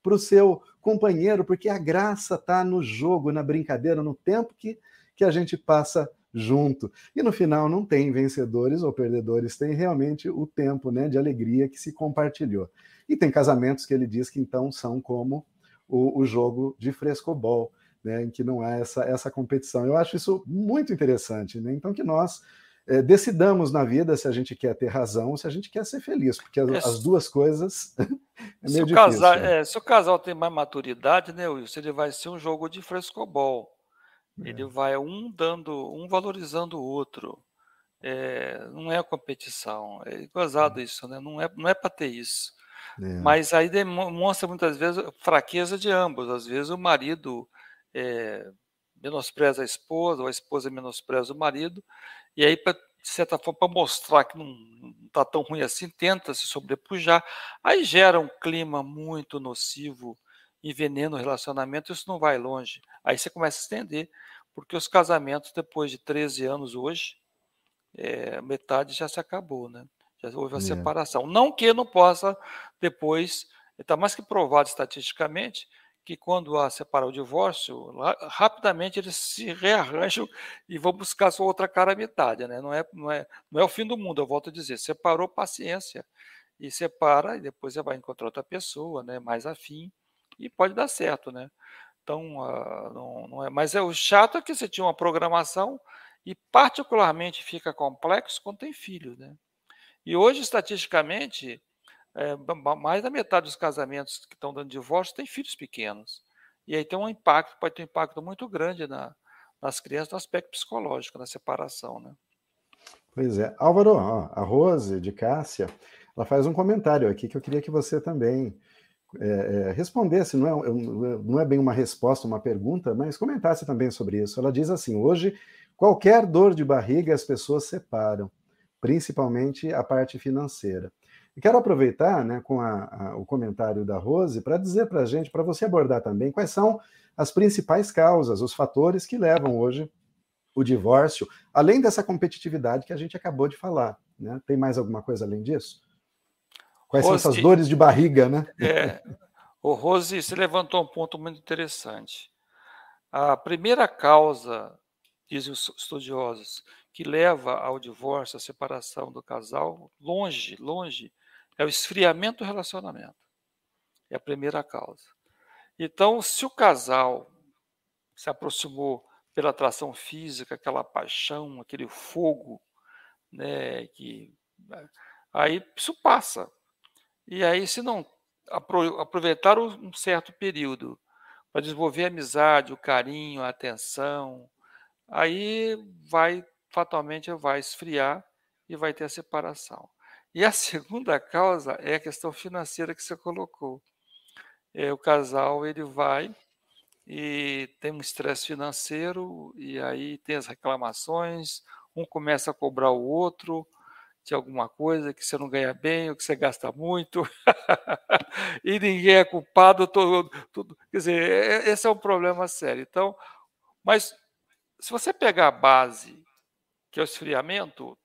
S1: para o seu companheiro, porque a graça está no jogo, na brincadeira, no tempo que, que a gente passa junto. E no final não tem vencedores ou perdedores, tem realmente o tempo né, de alegria que se compartilhou. E tem casamentos que ele diz que então são como o, o jogo de frescobol né, em que não há essa, essa competição. Eu acho isso muito interessante. Né? Então, que nós é, decidamos na vida se a gente quer ter razão ou se a gente quer ser feliz, porque as, é, as duas coisas [LAUGHS] é meio se difícil.
S2: Casal, né? é, se o casal tem mais maturidade, né, Wilson, ele vai ser um jogo de frescobol. Ele é. vai um dando, um valorizando o outro. É, não é competição. É gozado isso, né? Não é, não é para ter isso. Mas aí demonstra muitas vezes fraqueza de ambos. Às vezes o marido é, menospreza a esposa, ou a esposa menospreza o marido, e aí, pra, de certa forma, para mostrar que não está tão ruim assim, tenta se sobrepujar, aí gera um clima muito nocivo, envenena o relacionamento, isso não vai longe. Aí você começa a estender, porque os casamentos, depois de 13 anos hoje, é, metade já se acabou, né? Já houve a é. separação. Não que não possa depois, está mais que provado estatisticamente, que quando há separar o divórcio, rapidamente eles se [LAUGHS] rearranjam e vão buscar sua outra cara metade, né? Não é, não é, não é o fim do mundo, eu volto a dizer, separou paciência e separa e depois você vai encontrar outra pessoa, né? Mais afim e pode dar certo, né? Então, uh, não, não é, mas é o chato é que você tinha uma programação e particularmente fica complexo quando tem filho, né? E hoje estatisticamente é, mais da metade dos casamentos que estão dando divórcio tem filhos pequenos. E aí tem um impacto, pode ter um impacto muito grande na, nas crianças no aspecto psicológico, na separação, né?
S1: Pois é. Álvaro, ó, a Rose de Cássia, ela faz um comentário aqui que eu queria que você também é, é, respondesse, não é, não é bem uma resposta, uma pergunta, mas comentasse também sobre isso. Ela diz assim: hoje, qualquer dor de barriga as pessoas separam, principalmente a parte financeira. E quero aproveitar né, com a, a, o comentário da Rose para dizer para a gente, para você abordar também, quais são as principais causas, os fatores que levam hoje o divórcio, além dessa competitividade que a gente acabou de falar. Né? Tem mais alguma coisa além disso? Quais Rose, são essas dores de barriga, né?
S2: É, o Rose, você levantou um ponto muito interessante. A primeira causa, dizem os estudiosos, que leva ao divórcio, à separação do casal, longe, longe, é o esfriamento do relacionamento. É a primeira causa. Então, se o casal se aproximou pela atração física, aquela paixão, aquele fogo, né, que aí isso passa. E aí, se não aproveitar um certo período para desenvolver a amizade, o carinho, a atenção, aí vai fatalmente vai esfriar e vai ter a separação. E a [LAUGHS] segunda causa é a questão financeira que você colocou. É, o casal ele vai e tem um estresse financeiro e aí tem as reclamações, um começa a cobrar o outro de alguma coisa que você não ganha bem ou que você gasta muito [LAUGHS] e ninguém é culpado todo, tudo quer dizer esse é um problema sério então mas se você pegar a base que é o esfriamento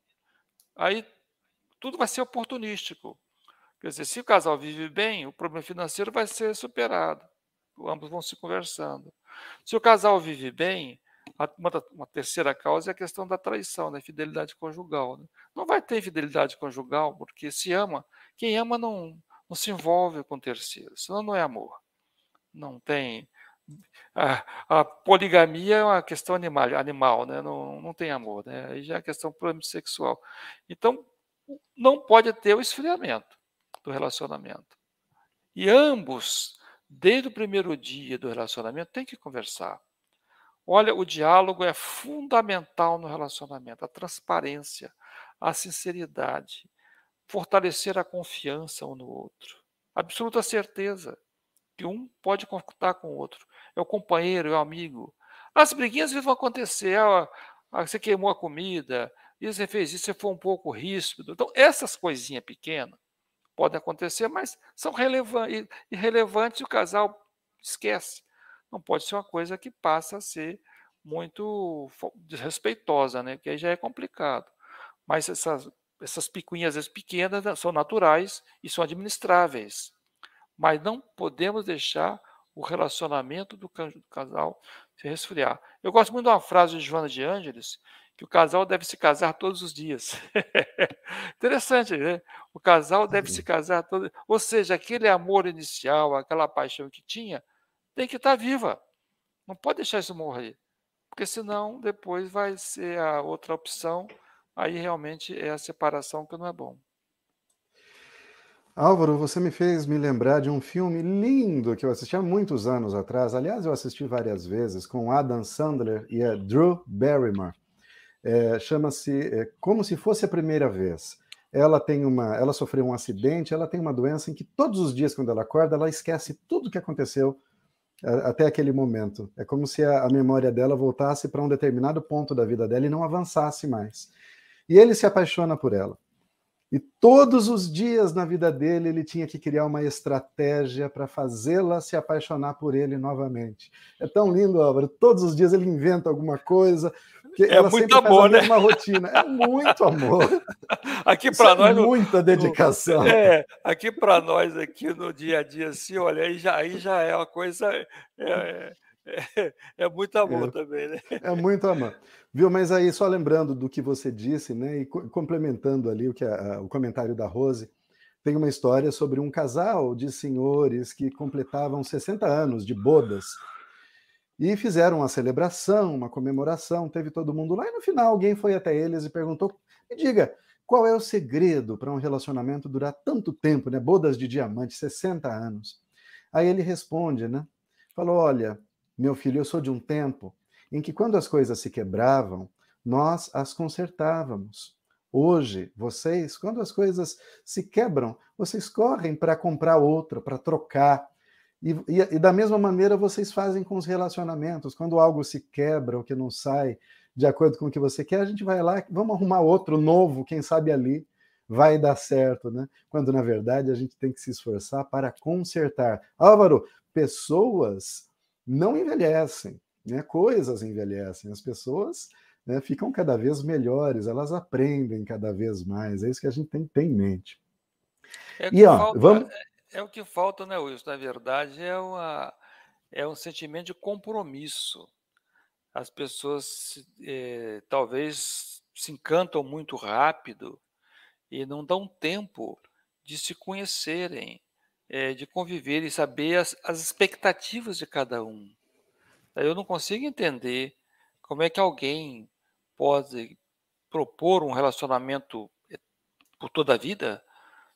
S2: aí tudo vai ser oportunístico quer dizer se o casal vive bem o problema financeiro vai ser superado ambos vão se conversando se o casal vive bem uma, uma, terceira causa é a questão da traição, da infidelidade conjugal. Né? Não vai ter infidelidade conjugal, porque se ama, quem ama não, não se envolve com terceiros, senão não é amor. Não tem. A, a poligamia é uma questão animal, animal né? não, não tem amor, né? aí já é questão sexual. Então, não pode ter o esfriamento do relacionamento. E ambos, desde o primeiro dia do relacionamento, têm que conversar Olha, o diálogo é fundamental no relacionamento, a transparência, a sinceridade, fortalecer a confiança um no outro. Absoluta certeza que um pode contar com o outro. É o companheiro, é o amigo. As briguinhas vão acontecer. Ah, você queimou a comida, e você fez isso, você foi um pouco ríspido. Então, essas coisinhas pequenas podem acontecer, mas são relevantes, irrelevantes e o casal esquece não pode ser uma coisa que passa a ser muito desrespeitosa, né? Que aí já é complicado. Mas essas, essas picuinhas, às vezes pequenas, né, são naturais e são administráveis. Mas não podemos deixar o relacionamento do casal se resfriar. Eu gosto muito de uma frase de Joana de Ângeles, que o casal deve se casar todos os dias. [LAUGHS] Interessante, né? O casal deve se casar todos Ou seja, aquele amor inicial, aquela paixão que tinha, tem que estar viva. Não pode deixar isso morrer. Porque senão depois vai ser a outra opção. Aí realmente é a separação que não é bom.
S1: Álvaro, você me fez me lembrar de um filme lindo que eu assisti há muitos anos atrás. Aliás, eu assisti várias vezes com Adam Sandler e a Drew Barrymore. É, Chama-se é, Como se fosse a primeira vez. Ela tem uma, ela sofreu um acidente, ela tem uma doença em que todos os dias quando ela acorda, ela esquece tudo o que aconteceu até aquele momento. É como se a, a memória dela voltasse para um determinado ponto da vida dela e não avançasse mais. E ele se apaixona por ela. E todos os dias na vida dele ele tinha que criar uma estratégia para fazê-la se apaixonar por ele novamente. É tão lindo, Álvaro. Todos os dias ele inventa alguma coisa.
S2: é ela muito amor, né?
S1: Rotina. É muito amor. [LAUGHS]
S2: Aqui para é nós
S1: é muita dedicação.
S2: É, aqui para nós aqui no dia a dia assim, olha, aí já aí já é uma coisa é, é é, é muito amor é, também, né?
S1: É muito amor. Viu? Mas aí, só lembrando do que você disse, né? E complementando ali o, que a, a, o comentário da Rose, tem uma história sobre um casal de senhores que completavam 60 anos de bodas. E fizeram uma celebração, uma comemoração, teve todo mundo lá, e no final alguém foi até eles e perguntou: me diga, qual é o segredo para um relacionamento durar tanto tempo, né? Bodas de diamante, 60 anos. Aí ele responde, né? Falou: olha, meu filho, eu sou de um tempo em que, quando as coisas se quebravam, nós as consertávamos. Hoje, vocês, quando as coisas se quebram, vocês correm para comprar outra, para trocar. E, e, e, da mesma maneira vocês fazem com os relacionamentos. Quando algo se quebra ou que não sai de acordo com o que você quer, a gente vai lá, vamos arrumar outro novo, quem sabe ali vai dar certo, né? Quando na verdade a gente tem que se esforçar para consertar. Álvaro, pessoas não envelhecem, né? coisas envelhecem, as pessoas né, ficam cada vez melhores, elas aprendem cada vez mais, é isso que a gente tem que ter em mente.
S2: É e, ó, falta, vamos... é, é, o que falta, né, Wilson? Na verdade, é, uma, é um sentimento de compromisso. As pessoas é, talvez se encantam muito rápido e não dão tempo de se conhecerem, é, de conviver e saber as, as expectativas de cada um. Eu não consigo entender como é que alguém pode propor um relacionamento eh, por toda a vida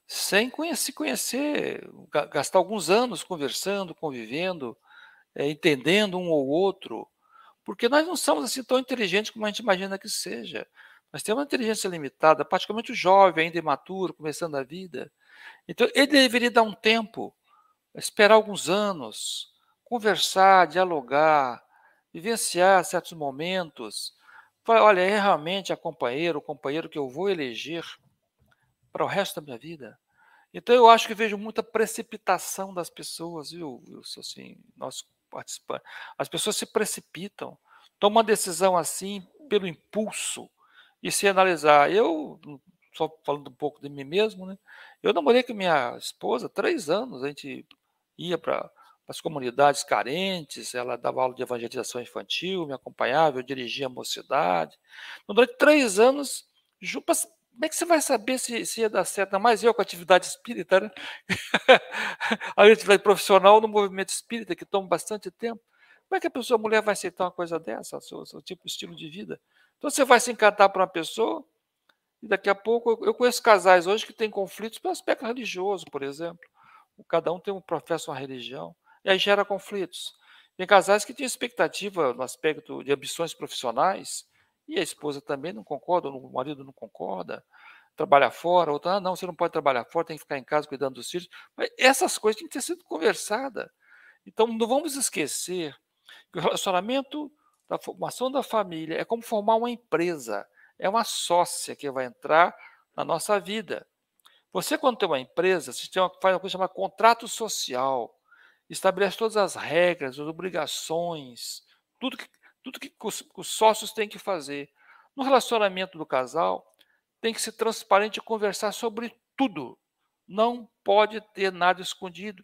S2: sem se conhecer, gastar alguns anos conversando, convivendo, é, entendendo um ou outro, porque nós não somos assim tão inteligentes como a gente imagina que seja. Nós temos uma inteligência limitada, praticamente o jovem, ainda imaturo, começando a vida. Então, ele deveria dar um tempo, esperar alguns anos, conversar, dialogar, vivenciar certos momentos. Olha, é realmente a companheira, o companheiro que eu vou eleger. para o resto da minha vida. Então eu acho que vejo muita precipitação das pessoas, viu, Wilson? Assim, nós participantes. As pessoas se precipitam, tomam uma decisão assim pelo impulso e se analisar. Eu, só falando um pouco de mim mesmo, né? Eu namorei com minha esposa três anos, a gente ia para as comunidades carentes, ela dava aula de evangelização infantil, me acompanhava, eu dirigia a mocidade. Então, durante três anos, como é que você vai saber se, se ia dar certo? Ainda mais eu com atividade espírita, né? [LAUGHS] a atividade profissional no movimento espírita, que toma bastante tempo. Como é que a pessoa, a mulher, vai aceitar uma coisa dessa, o seu, seu tipo de estilo de vida? Então você vai se encantar para uma pessoa, e daqui a pouco. Eu conheço casais hoje que têm conflitos pelo aspecto religioso, por exemplo. Cada um tem um professa uma religião, e aí gera conflitos. Tem casais que têm expectativa no aspecto de ambições profissionais, e a esposa também não concorda, o marido não concorda, trabalha fora, outra, ah, não, você não pode trabalhar fora, tem que ficar em casa cuidando dos filhos. Mas essas coisas têm que ter sido conversadas. Então, não vamos esquecer que o relacionamento da formação da família é como formar uma empresa, é uma sócia que vai entrar na nossa vida. Você, quando tem uma empresa, você tem uma, faz uma coisa chamada contrato social, estabelece todas as regras, as obrigações, tudo que tudo que os sócios têm que fazer. No relacionamento do casal, tem que ser transparente e conversar sobre tudo. Não pode ter nada escondido,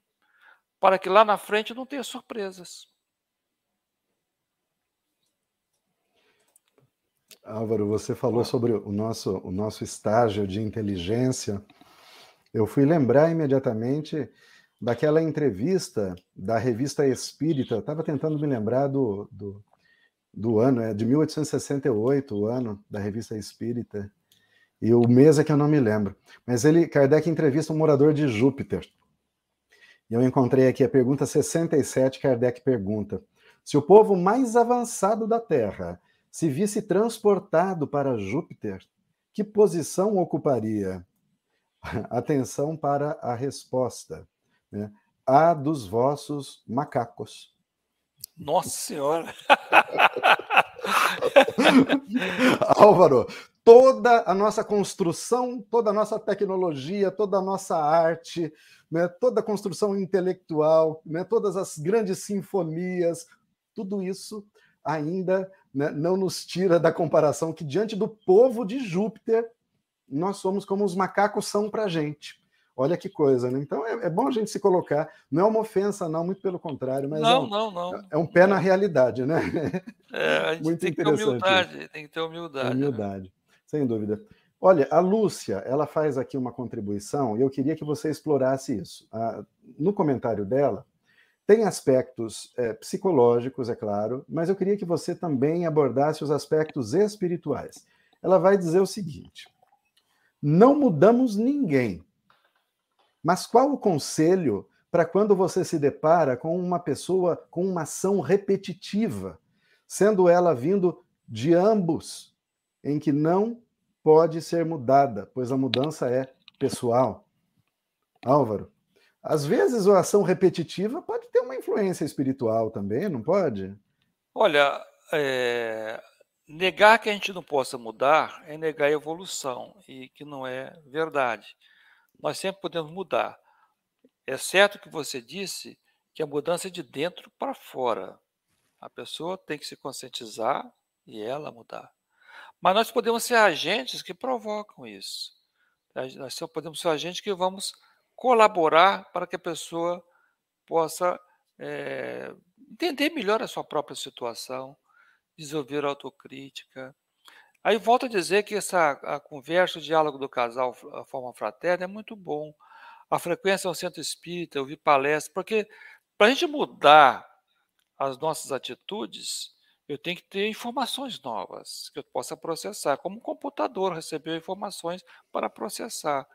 S2: para que lá na frente não tenha surpresas.
S1: Álvaro, você falou sobre o nosso, o nosso estágio de inteligência. Eu fui lembrar imediatamente daquela entrevista da revista Espírita. Estava tentando me lembrar do, do, do ano, é de 1868, o ano da revista Espírita, e o mês é que eu não me lembro. Mas ele, Kardec entrevista um morador de Júpiter. E eu encontrei aqui a pergunta 67, Kardec pergunta: se o povo mais avançado da Terra se visse transportado para Júpiter, que posição ocuparia? [LAUGHS] Atenção para a resposta. Né? A dos vossos macacos.
S2: Nossa Senhora! [LAUGHS]
S1: Álvaro, toda a nossa construção, toda a nossa tecnologia, toda a nossa arte, né, toda a construção intelectual, né, todas as grandes sinfonias, tudo isso ainda né, não nos tira da comparação que, diante do povo de Júpiter, nós somos como os macacos são para a gente. Olha que coisa, né? Então é, é, bom a gente se colocar. Não é uma ofensa, não, muito pelo contrário, mas
S2: não,
S1: é, um,
S2: não, não.
S1: é um pé na realidade, né? [LAUGHS]
S2: É, a gente muito tem que ter humildade, tem que ter humildade. Né?
S1: Humildade, né? sem dúvida. Olha, a Lúcia, ela faz aqui uma contribuição e eu queria que você explorasse isso. Ah, no comentário dela, tem aspectos é, psicológicos, é claro, mas eu queria que você também abordasse os aspectos espirituais. Ela vai dizer o seguinte: não mudamos ninguém, mas qual o conselho para quando você se depara com uma pessoa com uma ação repetitiva, sendo ela vindo de ambos, em que não pode ser mudada, pois a mudança é pessoal? Álvaro, às vezes a ação repetitiva pode ter uma influência espiritual também, não pode?
S2: Olha, é... negar que a gente não possa mudar é negar a evolução, e que não é verdade nós sempre podemos mudar. É certo que você disse que a mudança é de dentro para fora. A pessoa tem que se conscientizar e ela mudar. Mas nós podemos ser agentes que provocam isso. Nós só podemos ser agentes que vamos colaborar para que a pessoa possa é, entender melhor a sua própria situação, desenvolver autocrítica, Aí volto a dizer que essa a conversa, o diálogo do casal, a forma fraterna, é muito bom. A frequência ao centro espírita, ouvir palestras, porque para a gente mudar as nossas atitudes, eu tenho que ter informações novas que eu possa processar, como um computador recebeu informações para processar.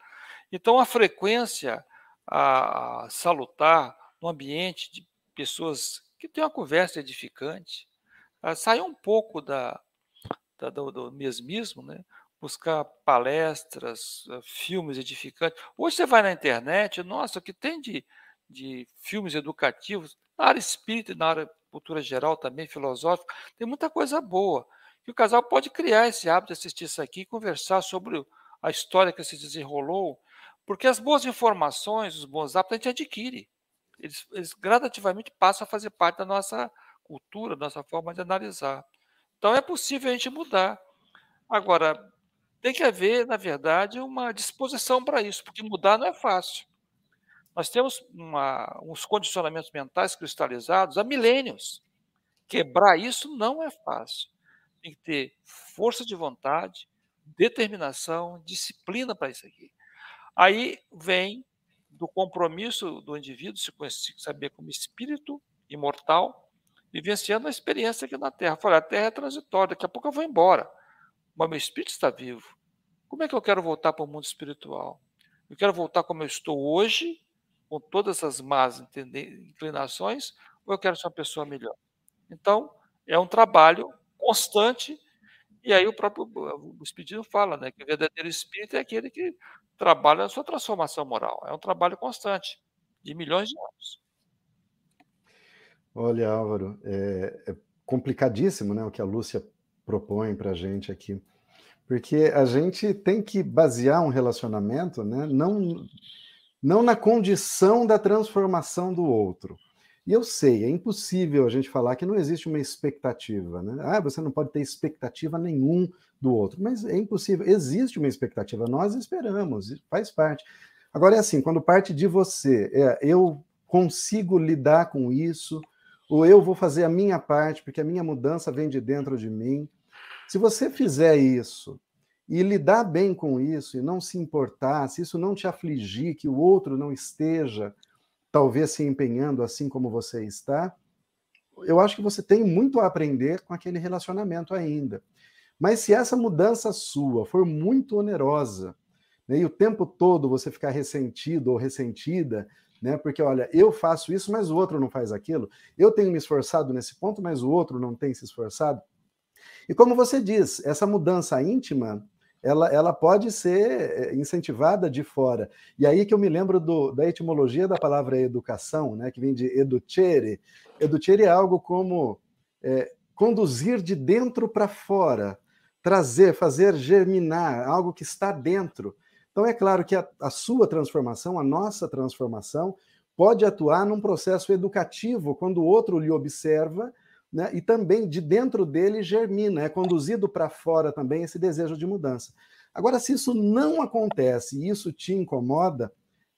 S2: Então, a frequência a, salutar no ambiente de pessoas que têm uma conversa edificante, sair um pouco da, da, do, do mesmismo, né? buscar palestras, eh, filmes edificantes. Hoje você vai na internet, nossa, o que tem de, de filmes educativos, na área espírita e na área cultura geral também, filosófica, tem muita coisa boa. E o casal pode criar esse hábito de assistir isso aqui e conversar sobre a história que se desenrolou, porque as boas informações, os bons hábitos, a gente adquire. Eles, eles gradativamente passam a fazer parte da nossa cultura, da nossa forma de analisar. Então é possível a gente mudar. Agora, tem que haver, na verdade, uma disposição para isso, porque mudar não é fácil. Nós temos uma, uns condicionamentos mentais cristalizados há milênios. Quebrar isso não é fácil. Tem que ter força de vontade, determinação, disciplina para isso aqui. Aí vem do compromisso do indivíduo se saber como espírito imortal, vivenciando a experiência aqui na Terra. Falei, a Terra é transitória, daqui a pouco eu vou embora, mas meu espírito está vivo. Como é que eu quero voltar para o mundo espiritual? Eu quero voltar como eu estou hoje, com todas essas más inclinações, ou eu quero ser uma pessoa melhor? Então, é um trabalho constante, e aí o próprio o Espiritismo fala né, que o verdadeiro espírito é aquele que trabalha a sua transformação moral. É um trabalho constante, de milhões de anos.
S1: Olha, Álvaro, é, é complicadíssimo né, o que a Lúcia propõe para a gente aqui. Porque a gente tem que basear um relacionamento né, não, não na condição da transformação do outro. E eu sei, é impossível a gente falar que não existe uma expectativa. Né? Ah, você não pode ter expectativa nenhum do outro. Mas é impossível. Existe uma expectativa, nós esperamos, faz parte. Agora é assim, quando parte de você, é, eu consigo lidar com isso, ou eu vou fazer a minha parte, porque a minha mudança vem de dentro de mim. Se você fizer isso e lidar bem com isso e não se importar, se isso não te afligir, que o outro não esteja talvez se empenhando assim como você está, eu acho que você tem muito a aprender com aquele relacionamento ainda. Mas se essa mudança sua for muito onerosa, né, e o tempo todo você ficar ressentido ou ressentida, né, porque olha, eu faço isso, mas o outro não faz aquilo, eu tenho me esforçado nesse ponto, mas o outro não tem se esforçado. E como você diz, essa mudança íntima, ela, ela pode ser eh, incentivada de fora. E aí que eu me lembro do, da etimologia da palavra educação, né, que vem de educere. Educere é algo como é, conduzir de dentro para fora, trazer, fazer germinar algo que está dentro. Então, é claro que a, a, sua transformação, a nossa transformação, pode atuar num processo educativo quando o outro lhe observa né, e também de dentro dele germina, é conduzido para fora também esse desejo de mudança. Agora, se isso não acontece e isso te incomoda,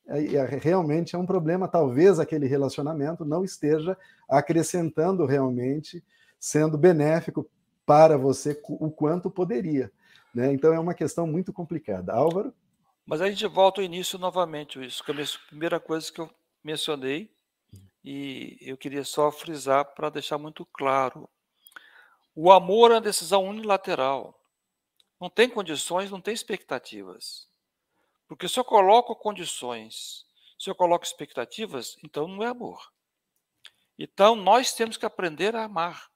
S1: é, realmente é um problema. Talvez aquele relacionamento não esteja acrescentando realmente, sendo benéfico para você o quanto poderia. Né? Então é uma questão muito complicada. Álvaro?
S2: Mas a gente volta ao início novamente, isso, que é a primeira coisa que eu mencionei, e eu queria só frisar para deixar muito claro. O amor é uma decisão unilateral. Não tem condições, não tem expectativas. Porque se eu coloco condições, se eu coloco expectativas, então não é amor. Então nós temos que aprender a amar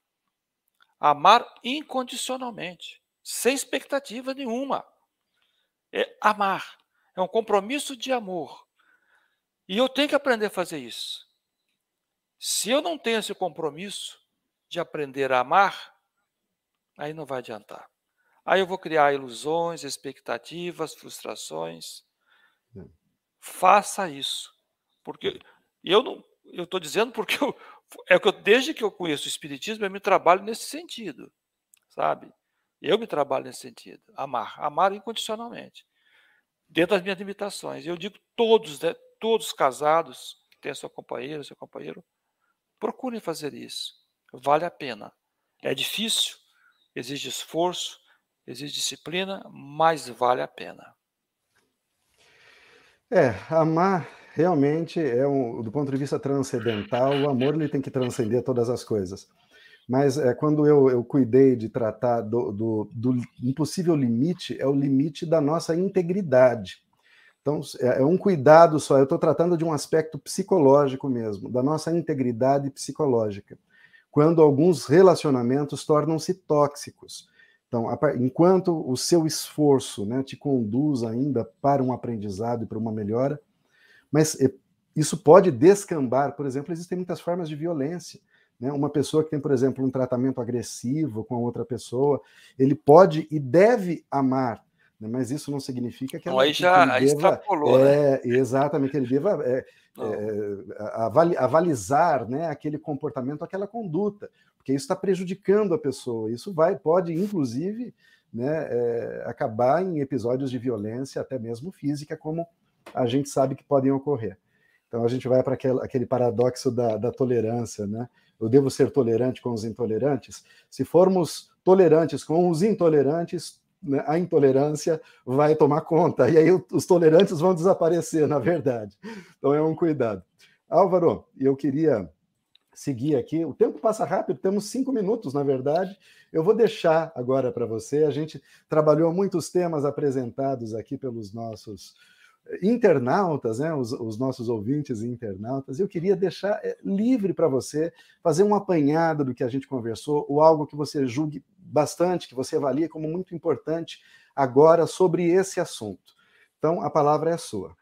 S2: amar incondicionalmente, sem expectativa nenhuma. É amar, é um compromisso de amor. E eu tenho que aprender a fazer isso. Se eu não tenho esse compromisso de aprender a amar, aí não vai adiantar. Aí eu vou criar ilusões, expectativas, frustrações. É. Faça isso. Porque eu não, eu estou dizendo porque eu, é que eu, desde que eu conheço o Espiritismo, eu me trabalho nesse sentido, sabe? Eu me trabalho nesse sentido. Amar, amar incondicionalmente, dentro das minhas limitações. Eu digo todos, né, todos casados que têm a sua companheira, seu companheiro, procurem fazer isso. Vale a pena. É difícil, exige esforço, exige disciplina, mas vale a pena.
S1: É, amar realmente é um, do ponto de vista transcendental, o amor ele tem que transcender todas as coisas. Mas é, quando eu, eu cuidei de tratar do, do, do impossível limite, é o limite da nossa integridade. Então, é, é um cuidado só. Eu estou tratando de um aspecto psicológico mesmo, da nossa integridade psicológica. Quando alguns relacionamentos tornam-se tóxicos. Então, enquanto o seu esforço né, te conduz ainda para um aprendizado e para uma melhora, mas eh, isso pode descambar, por exemplo, existem muitas formas de violência. Né? Uma pessoa que tem, por exemplo, um tratamento agressivo com a outra pessoa, ele pode e deve amar? Mas isso não significa que,
S2: ela, já
S1: que
S2: ele deva,
S1: é, né? exatamente que ele deva é, é, avalizar né, aquele comportamento, aquela conduta, porque isso está prejudicando a pessoa. Isso vai pode inclusive né, é, acabar em episódios de violência, até mesmo física, como a gente sabe que podem ocorrer. Então a gente vai para aquele, aquele, paradoxo da, da tolerância, né? Eu devo ser tolerante com os intolerantes? Se formos tolerantes com os intolerantes, né, a intolerância vai tomar conta, e aí os tolerantes vão desaparecer, na verdade. Então é um cuidado. Álvaro, eu queria seguir aqui. O tempo passa rápido, temos cinco minutos, na verdade. Eu vou deixar agora para você. A gente trabalhou muitos temas apresentados aqui pelos nossos internautas, né, os, os, nossos ouvintes e internautas, eu queria deixar eh, livre para você fazer um apanhado do que a gente conversou, ou algo que você julgue bastante, que você avalie como muito importante agora sobre esse assunto. Então, a palavra é sua.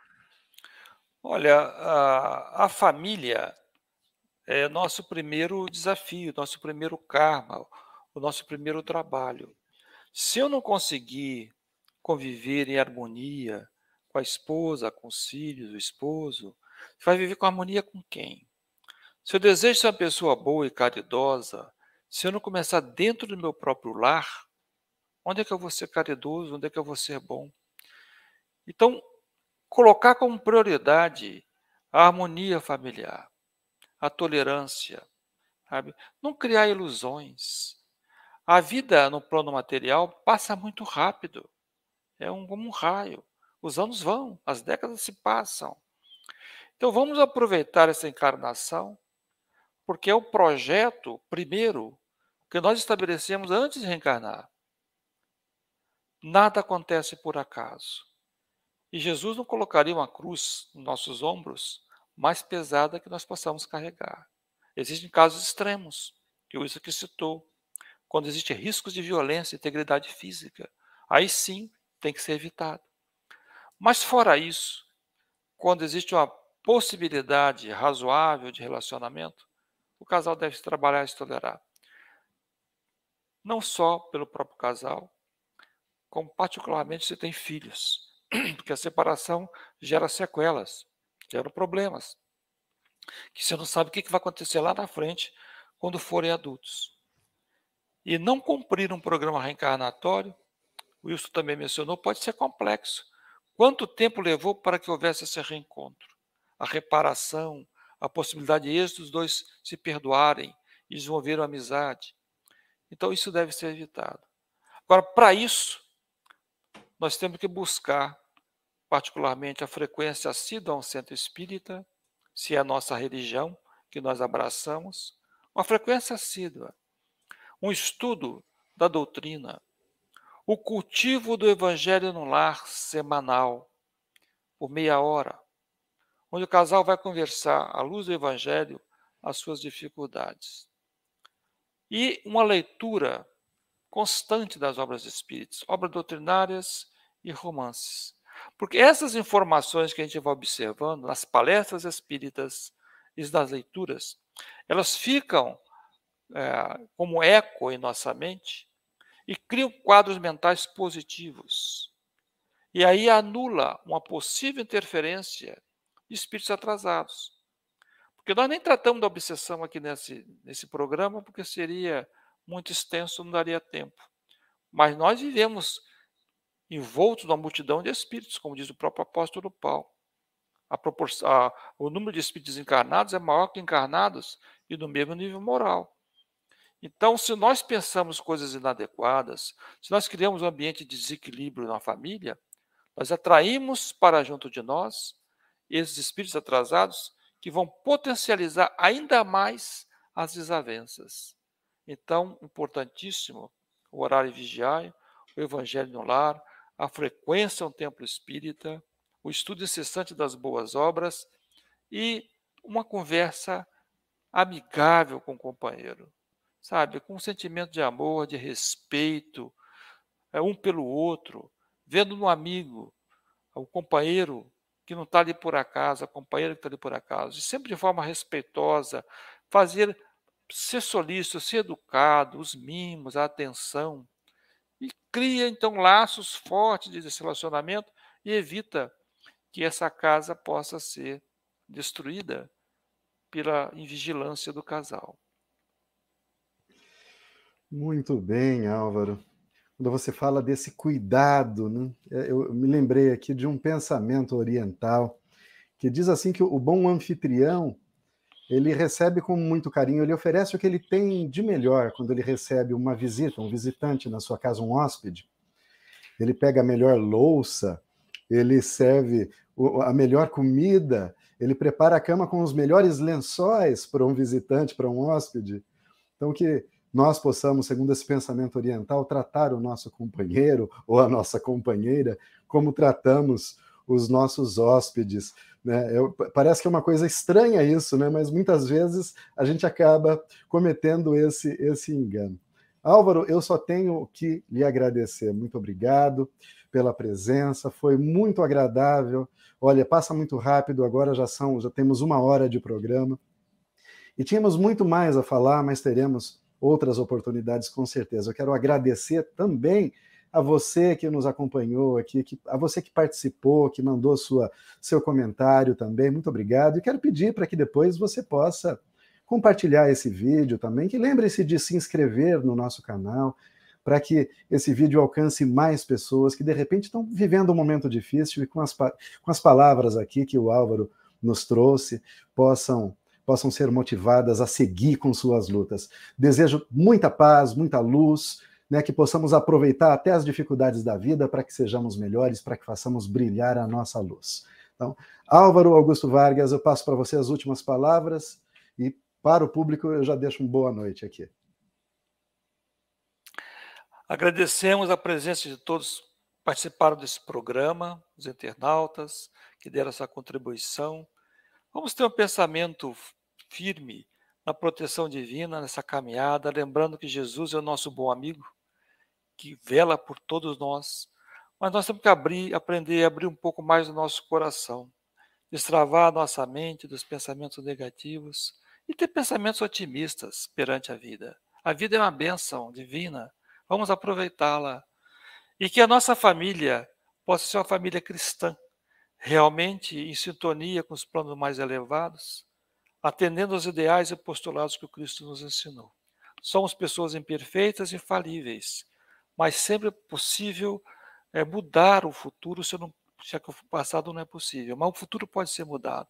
S2: Olha, a, a família é nosso primeiro desafio, nosso primeiro karma, o nosso primeiro trabalho. Se eu não conseguir conviver em harmonia, com a esposa, com os filhos, o esposo, você vai viver com harmonia com quem? Se eu desejo ser uma pessoa boa e caridosa, se eu não começar dentro do meu próprio lar, onde é que eu vou ser caridoso? Onde é que eu vou ser bom? Então, colocar como prioridade a harmonia familiar, a tolerância, sabe? Não criar ilusões. A vida no plano material passa muito rápido. É um, como um raio. Os anos vão, as décadas se passam. Então vamos aproveitar essa encarnação, porque é o projeto primeiro que nós estabelecemos antes de reencarnar. Nada acontece por acaso. E Jesus não colocaria uma cruz nos nossos ombros mais pesada que nós possamos carregar. Existem casos extremos, que o isso que citou, quando existem riscos de violência e integridade física. Aí sim tem que ser evitado. Mas fora isso, quando existe uma possibilidade razoável de relacionamento, o casal deve trabalhar e se tolerar. Não só pelo próprio casal, como particularmente se tem filhos, [CLEARS THROAT] porque a separação gera sequelas, gera problemas, que você não sabe o que vai acontecer lá na frente quando forem adultos. E não cumprir um programa reencarnatório, o Wilson também mencionou, pode ser complexo, Quanto tempo levou para que houvesse esse reencontro? A reparação, a possibilidade de êxito dos dois se perdoarem e desenvolver uma amizade. Então, isso deve ser evitado. Agora, para isso, nós temos que buscar, particularmente, a frequência assídua a um centro espírita, se é a nossa religião que nós abraçamos, uma frequência assídua, um estudo da doutrina, o cultivo do Evangelho no lar semanal, por meia hora, onde o casal vai conversar à luz do Evangelho as suas dificuldades. E uma leitura constante das obras espíritas, obras doutrinárias e romances. Porque essas informações que a gente vai observando nas palestras espíritas e nas leituras, elas ficam é, como eco em nossa mente e criam quadros mentais positivos. E aí anula uma possível interferência de espíritos atrasados. Porque nós nem tratamos da obsessão aqui nesse, nesse programa, porque seria muito extenso, não daria tempo. Mas nós vivemos envoltos numa multidão de espíritos, como diz o próprio apóstolo Paulo. A a, o número de espíritos encarnados é maior que encarnados e no mesmo nível moral. Então, se nós pensamos coisas inadequadas, se nós criamos um ambiente de desequilíbrio na família, nós atraímos para junto de nós esses espíritos atrasados que vão potencializar ainda mais as desavenças. Então, importantíssimo o horário vigiar, o evangelho no lar, a frequência ao templo espírita, o estudo incessante das boas obras e uma conversa amigável com o companheiro sabe, com um sentimento de amor, de respeito, é, um pelo outro, vendo no amigo, o companheiro que não está ali por acaso, a companheira que está ali por acaso, e sempre de forma respeitosa, fazer ser solícito, ser educado, os mimos, a atenção. e cria então laços fortes desse relacionamento e evita que essa casa possa ser destruída pela invigilância do casal.
S1: Muito bem, Álvaro. Quando você fala desse cuidado, né? É, eu me lembrei aqui de um pensamento oriental que diz assim que o bom anfitrião ele recebe com muito carinho, ele oferece o que ele tem de melhor quando ele recebe uma visita, um visitante na sua casa, um hóspede. Ele pega a melhor louça, ele serve a melhor comida, ele prepara a cama com os melhores lençóis para um visitante, para um hóspede. Então, que nós possamos, segundo esse pensamento oriental, tratar o nosso companheiro ou a nossa companheira como tratamos os nossos hóspedes. Né? Eu, parece que é uma coisa estranha isso, né? mas muitas vezes a gente acaba cometendo esse, esse engano. Álvaro, eu só tenho que lhe agradecer. Muito obrigado pela presença, foi muito agradável. Olha, passa muito rápido, agora já são, já temos uma hora de programa. E tínhamos muito mais a falar, mas teremos outras oportunidades com certeza. Eu quero agradecer também a você que nos acompanhou aqui, que, a você que participou, que mandou sua, seu comentário também. Muito obrigado. E quero pedir para que depois você possa compartilhar esse vídeo também, que lembre-se de se inscrever no nosso canal, para que esse vídeo alcance mais pessoas que de repente estão vivendo um momento difícil e com as, com as palavras aqui que o Álvaro nos trouxe, possam possam ser motivadas a seguir com suas lutas. Desejo muita paz, muita luz, né, que possamos aproveitar até as dificuldades da vida para que sejamos melhores, para que façamos brilhar a nossa luz. Então, Álvaro Augusto Vargas, eu passo para você as últimas palavras e para o público eu já deixo uma boa noite aqui.
S2: Agradecemos a presença de todos que participaram desse programa, os internautas que deram essa contribuição. Vamos ter um pensamento firme na proteção divina, nessa caminhada, lembrando que Jesus é o nosso bom amigo, que vela por todos nós. Mas nós temos que abrir, aprender a abrir um pouco mais o nosso coração, destravar a nossa mente dos pensamentos negativos e ter pensamentos otimistas perante a vida. A vida é uma bênção divina, vamos aproveitá-la. E que a nossa família possa ser uma família cristã, realmente em sintonia com os planos mais elevados, atendendo aos ideais e postulados que o Cristo nos ensinou. Somos pessoas imperfeitas e falíveis, mas sempre é possível é, mudar o futuro se, não, se é o passado não é possível, mas o futuro pode ser mudado.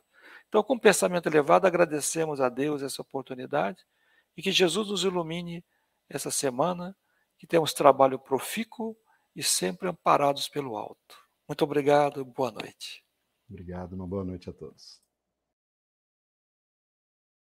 S2: Então, com pensamento elevado, agradecemos a Deus essa oportunidade e que Jesus nos ilumine essa semana, que temos trabalho profícuo e sempre amparados pelo alto. Muito obrigado, boa noite.
S1: Obrigado, uma boa noite a todos.